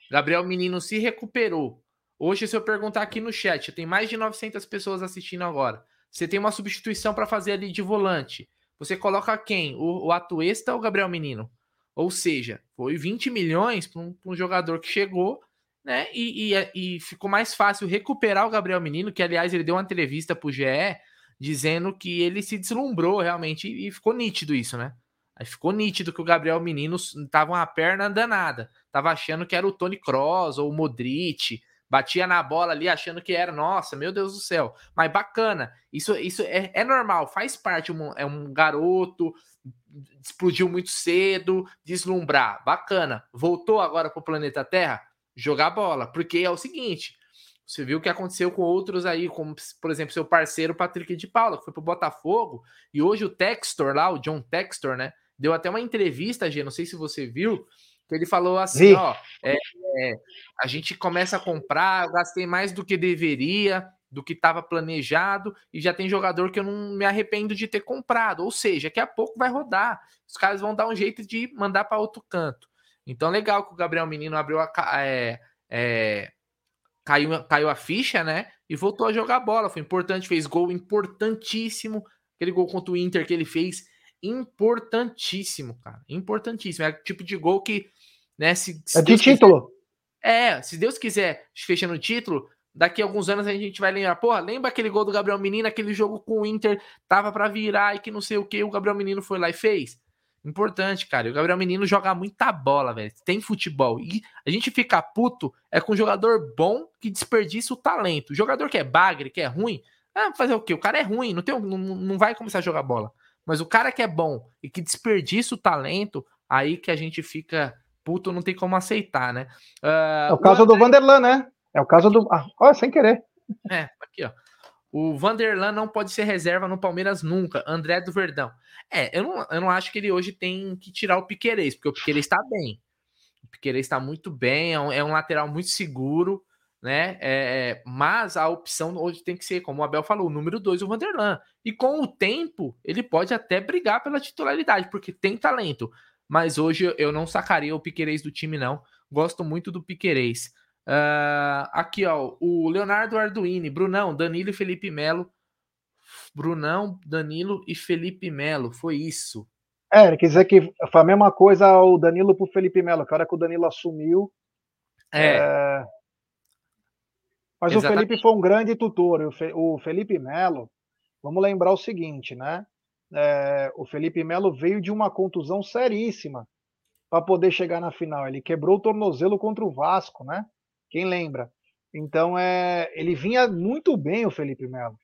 Gabriel Menino se recuperou. Hoje, se eu perguntar aqui no chat, tem mais de 900 pessoas assistindo agora. Você tem uma substituição para fazer ali de volante. Você coloca quem? O, o Atuesta ou o Gabriel Menino? Ou seja, foi 20 milhões para um, um, jogador que chegou, né? E, e, e, ficou mais fácil recuperar o Gabriel Menino, que aliás ele deu uma entrevista para o GE dizendo que ele se deslumbrou realmente e ficou nítido isso, né? Aí ficou nítido que o Gabriel Menino tava uma perna danada. Tava achando que era o Tony Kroos ou o Modric, batia na bola ali achando que era, nossa, meu Deus do céu. Mas bacana, isso, isso é, é normal, faz parte, um, é um garoto, explodiu muito cedo, deslumbrar, bacana. Voltou agora para o planeta Terra, jogar bola, porque é o seguinte, você viu o que aconteceu com outros aí, como, por exemplo, seu parceiro Patrick de Paula, que foi pro Botafogo, e hoje o Textor lá, o John Textor, né, deu até uma entrevista, G, não sei se você viu, que ele falou assim, ó, é, é, a gente começa a comprar, eu gastei mais do que deveria, do que estava planejado, e já tem jogador que eu não me arrependo de ter comprado, ou seja, daqui a pouco vai rodar, os caras vão dar um jeito de mandar para outro canto. Então, legal que o Gabriel Menino abriu a. É, é, caiu, caiu a ficha, né? E voltou a jogar bola. Foi importante, fez gol importantíssimo. Aquele gol contra o Inter que ele fez, importantíssimo, cara. Importantíssimo. É o tipo de gol que né? Se, se é de Deus título. Quiser, é, se Deus quiser, fechando o título, daqui a alguns anos a gente vai lembrar, porra, lembra aquele gol do Gabriel Menino, aquele jogo com o Inter, tava para virar e que não sei o que, o Gabriel Menino foi lá e fez? Importante, cara. O Gabriel Menino joga muita bola, velho. Tem futebol. E a gente fica puto é com um jogador bom que desperdiça o talento. O jogador que é bagre, que é ruim, ah, fazer o quê? O cara é ruim, não, tem, não, não vai começar a jogar bola. Mas o cara que é bom e que desperdiça o talento, aí que a gente fica puto não tem como aceitar, né? Uh, é o caso o André... do Vanderlan, né? É o caso do. Ah, sem querer. É, aqui, ó. O Vanderlan não pode ser reserva no Palmeiras nunca. André do Verdão. É, eu não, eu não acho que ele hoje tem que tirar o Piquerez, porque o Piquerez está bem. O Piquerez está muito bem, é um, é um, lateral muito seguro, né? É, é, mas a opção hoje tem que ser, como o Abel falou, o número dois, o Vanderlan. E com o tempo, ele pode até brigar pela titularidade, porque tem talento mas hoje eu não sacaria o Piquerez do time, não. Gosto muito do Piquerez. Uh, aqui, ó, o Leonardo Arduini, Brunão, Danilo e Felipe Melo. Brunão, Danilo e Felipe Melo, foi isso. É, quer dizer que foi a mesma coisa o Danilo pro Felipe Melo, cara que o Danilo assumiu. É. é... Mas Exatamente. o Felipe foi um grande tutor. O Felipe Melo, vamos lembrar o seguinte, né? É, o Felipe Melo veio de uma contusão seríssima para poder chegar na final. Ele quebrou o tornozelo contra o Vasco, né? Quem lembra? Então é, ele vinha muito bem o Felipe Melo.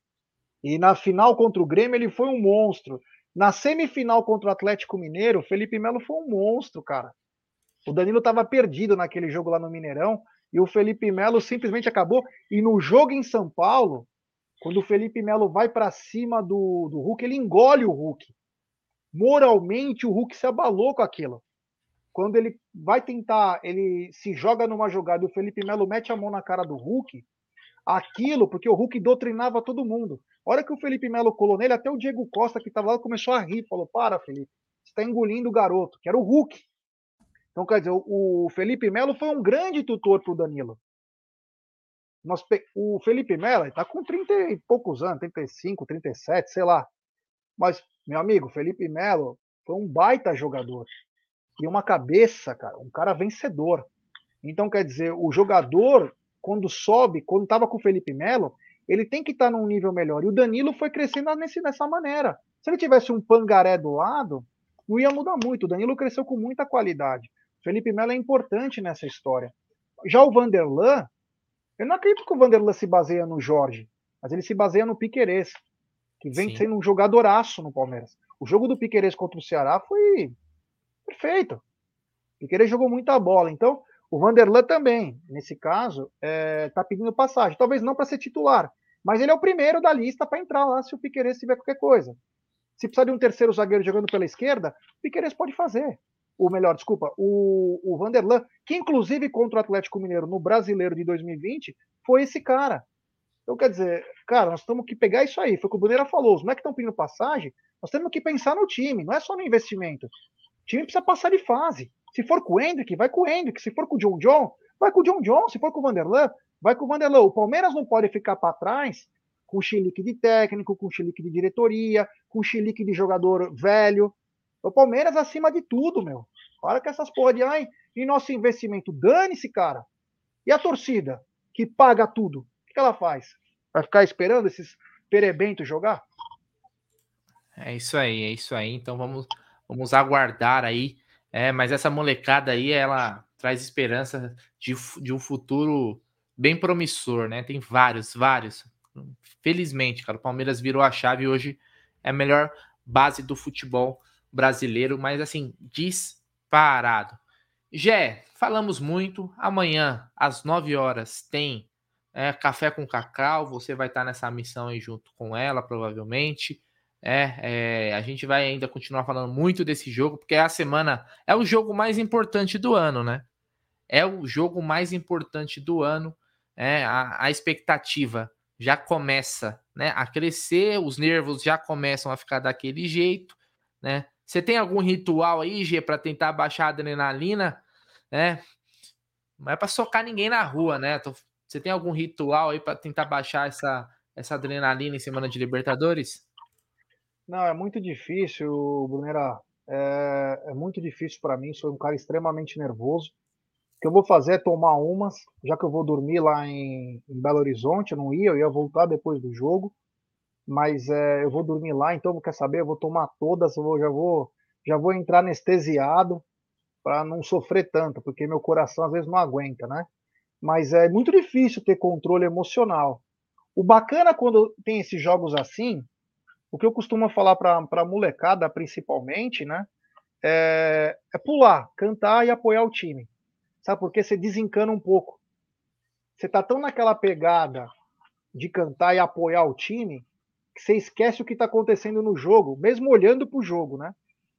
E na final contra o Grêmio ele foi um monstro. Na semifinal contra o Atlético Mineiro, o Felipe Melo foi um monstro, cara. O Danilo estava perdido naquele jogo lá no Mineirão e o Felipe Melo simplesmente acabou. E no jogo em São Paulo, quando o Felipe Melo vai para cima do, do Hulk, ele engole o Hulk. Moralmente, o Hulk se abalou com aquilo. Quando ele vai tentar, ele se joga numa jogada e o Felipe Melo mete a mão na cara do Hulk, aquilo, porque o Hulk doutrinava todo mundo. A hora que o Felipe Melo colou nele, até o Diego Costa, que estava lá, começou a rir, falou: Para, Felipe, você está engolindo o garoto, que era o Hulk. Então, quer dizer, o Felipe Melo foi um grande tutor para o Danilo. Nós, o Felipe Melo está com 30 e poucos anos, 35, 37, sei lá. Mas, meu amigo, Felipe Melo foi um baita jogador. E uma cabeça, cara, um cara vencedor. Então, quer dizer, o jogador, quando sobe, quando estava com o Felipe Melo, ele tem que estar tá num nível melhor. E o Danilo foi crescendo nesse, nessa maneira. Se ele tivesse um pangaré do lado, não ia mudar muito. O Danilo cresceu com muita qualidade. Felipe Melo é importante nessa história. Já o Vanderlan, eu não acredito que o Vanderlan se baseia no Jorge, mas ele se baseia no Piquerez, que vem Sim. sendo um jogadoraço no Palmeiras. O jogo do Piquerez contra o Ceará foi perfeito. O Piquerez jogou muita bola. Então, o Vanderlan também, nesse caso, está é, tá pedindo passagem. Talvez não para ser titular, mas ele é o primeiro da lista para entrar lá se o Piquerez tiver qualquer coisa. Se precisar de um terceiro zagueiro jogando pela esquerda, o Piquerez pode fazer o melhor, desculpa, o, o Vanderlan, que inclusive contra o Atlético Mineiro no Brasileiro de 2020, foi esse cara. Então, quer dizer, cara, nós temos que pegar isso aí. Foi o que o Boneira falou. Os moleques estão pedindo passagem, nós temos que pensar no time, não é só no investimento. O time precisa passar de fase. Se for com o Hendrick, vai com o Hendrick. Se for com o John John, vai com o John John. Se for com o Vanderlan, vai com o Vanderlan. O Palmeiras não pode ficar para trás com o chilique de técnico, com o chilique de diretoria, com o chilique de jogador velho. O Palmeiras acima de tudo, meu. Para com essas porra de ai, e nosso investimento. Dane-se, cara. E a torcida, que paga tudo, o que ela faz? Vai ficar esperando esses perebentos jogar? É isso aí, é isso aí. Então vamos, vamos aguardar aí. É, mas essa molecada aí, ela traz esperança de, de um futuro bem promissor, né? Tem vários, vários. Felizmente, cara, o Palmeiras virou a chave hoje é a melhor base do futebol brasileiro, mas assim, disparado. Jé, falamos muito. Amanhã, às 9 horas, tem é, Café com Cacau. Você vai estar nessa missão aí junto com ela, provavelmente. É, é, a gente vai ainda continuar falando muito desse jogo, porque é a semana é o jogo mais importante do ano, né? É o jogo mais importante do ano. É, a, a expectativa já começa né, a crescer, os nervos já começam a ficar daquele jeito, né? Você tem algum ritual aí, G, para tentar baixar a adrenalina, né? Não é para socar ninguém na rua, né? Você tem algum ritual aí para tentar baixar essa, essa adrenalina em semana de Libertadores? Não, é muito difícil, Brunera. É, é muito difícil para mim. Sou um cara extremamente nervoso. O que eu vou fazer é tomar umas, já que eu vou dormir lá em, em Belo Horizonte. Eu não ia, eu ia voltar depois do jogo mas é, eu vou dormir lá, então quer saber? Eu vou tomar todas, eu vou, já vou já vou entrar anestesiado para não sofrer tanto, porque meu coração às vezes não aguenta, né? Mas é muito difícil ter controle emocional. O bacana quando tem esses jogos assim, o que eu costumo falar para a molecada, principalmente, né? É, é pular, cantar e apoiar o time. Sabe por quê? Você desencana um pouco. Você tá tão naquela pegada de cantar e apoiar o time que você esquece o que está acontecendo no jogo, mesmo olhando para o jogo, né?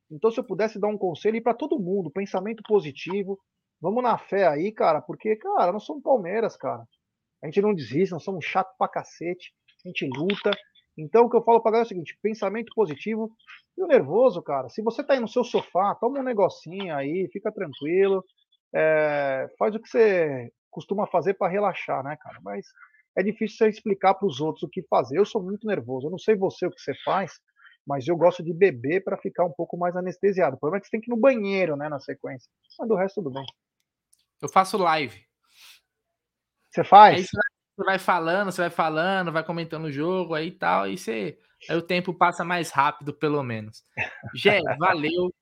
Então, se eu pudesse dar um conselho para todo mundo, pensamento positivo, vamos na fé aí, cara, porque, cara, nós somos Palmeiras, cara. A gente não desiste, nós somos chato pra cacete, a gente luta. Então, o que eu falo pra galera é o seguinte: pensamento positivo e o nervoso, cara. Se você tá aí no seu sofá, toma um negocinho aí, fica tranquilo, é, faz o que você costuma fazer para relaxar, né, cara? Mas é difícil você explicar para os outros o que fazer. Eu sou muito nervoso. Eu não sei você o que você faz, mas eu gosto de beber para ficar um pouco mais anestesiado. O problema é que você tem que ir no banheiro, né, na sequência. Mas do resto tudo bem. Eu faço live. Você faz? Você vai falando, você vai falando, vai comentando o jogo aí e tal, e você, aí o tempo passa mais rápido, pelo menos. Gé, valeu.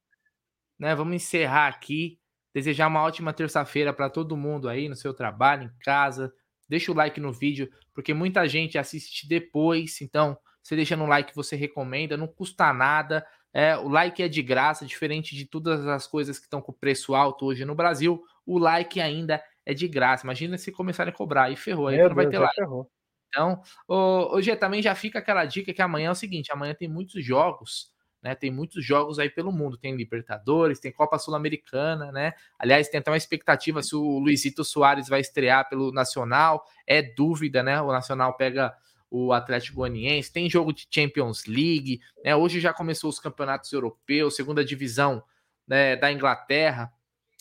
Né, vamos encerrar aqui. Desejar uma ótima terça-feira para todo mundo aí no seu trabalho, em casa. Deixa o like no vídeo, porque muita gente assiste depois. Então, você deixando um like, você recomenda, não custa nada. É, o like é de graça, diferente de todas as coisas que estão com preço alto hoje no Brasil. O like ainda é de graça. Imagina se começarem a cobrar, aí ferrou, aí Meu não vai Deus, ter like. Ferrou. Então, hoje também já fica aquela dica que amanhã é o seguinte: amanhã tem muitos jogos, né? Tem muitos jogos aí pelo mundo. Tem Libertadores, tem Copa Sul-Americana, né? Aliás, tem até uma expectativa se o Luizito Soares vai estrear pelo Nacional. É dúvida, né? O Nacional pega o Atlético Goianiense, tem jogo de Champions League, né? Hoje já começou os campeonatos europeus, segunda divisão né, da Inglaterra.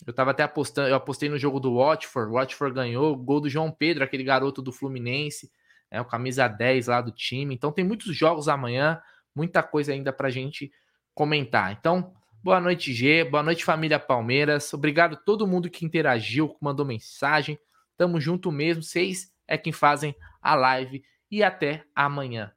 Eu tava até apostando, eu apostei no jogo do Watford, o Watford ganhou, gol do João Pedro, aquele garoto do Fluminense, é o camisa 10 lá do time. Então tem muitos jogos amanhã, muita coisa ainda pra gente comentar. Então, boa noite, G, boa noite, família Palmeiras. Obrigado a todo mundo que interagiu, que mandou mensagem. Tamo junto mesmo. Vocês é quem fazem a live e até amanhã.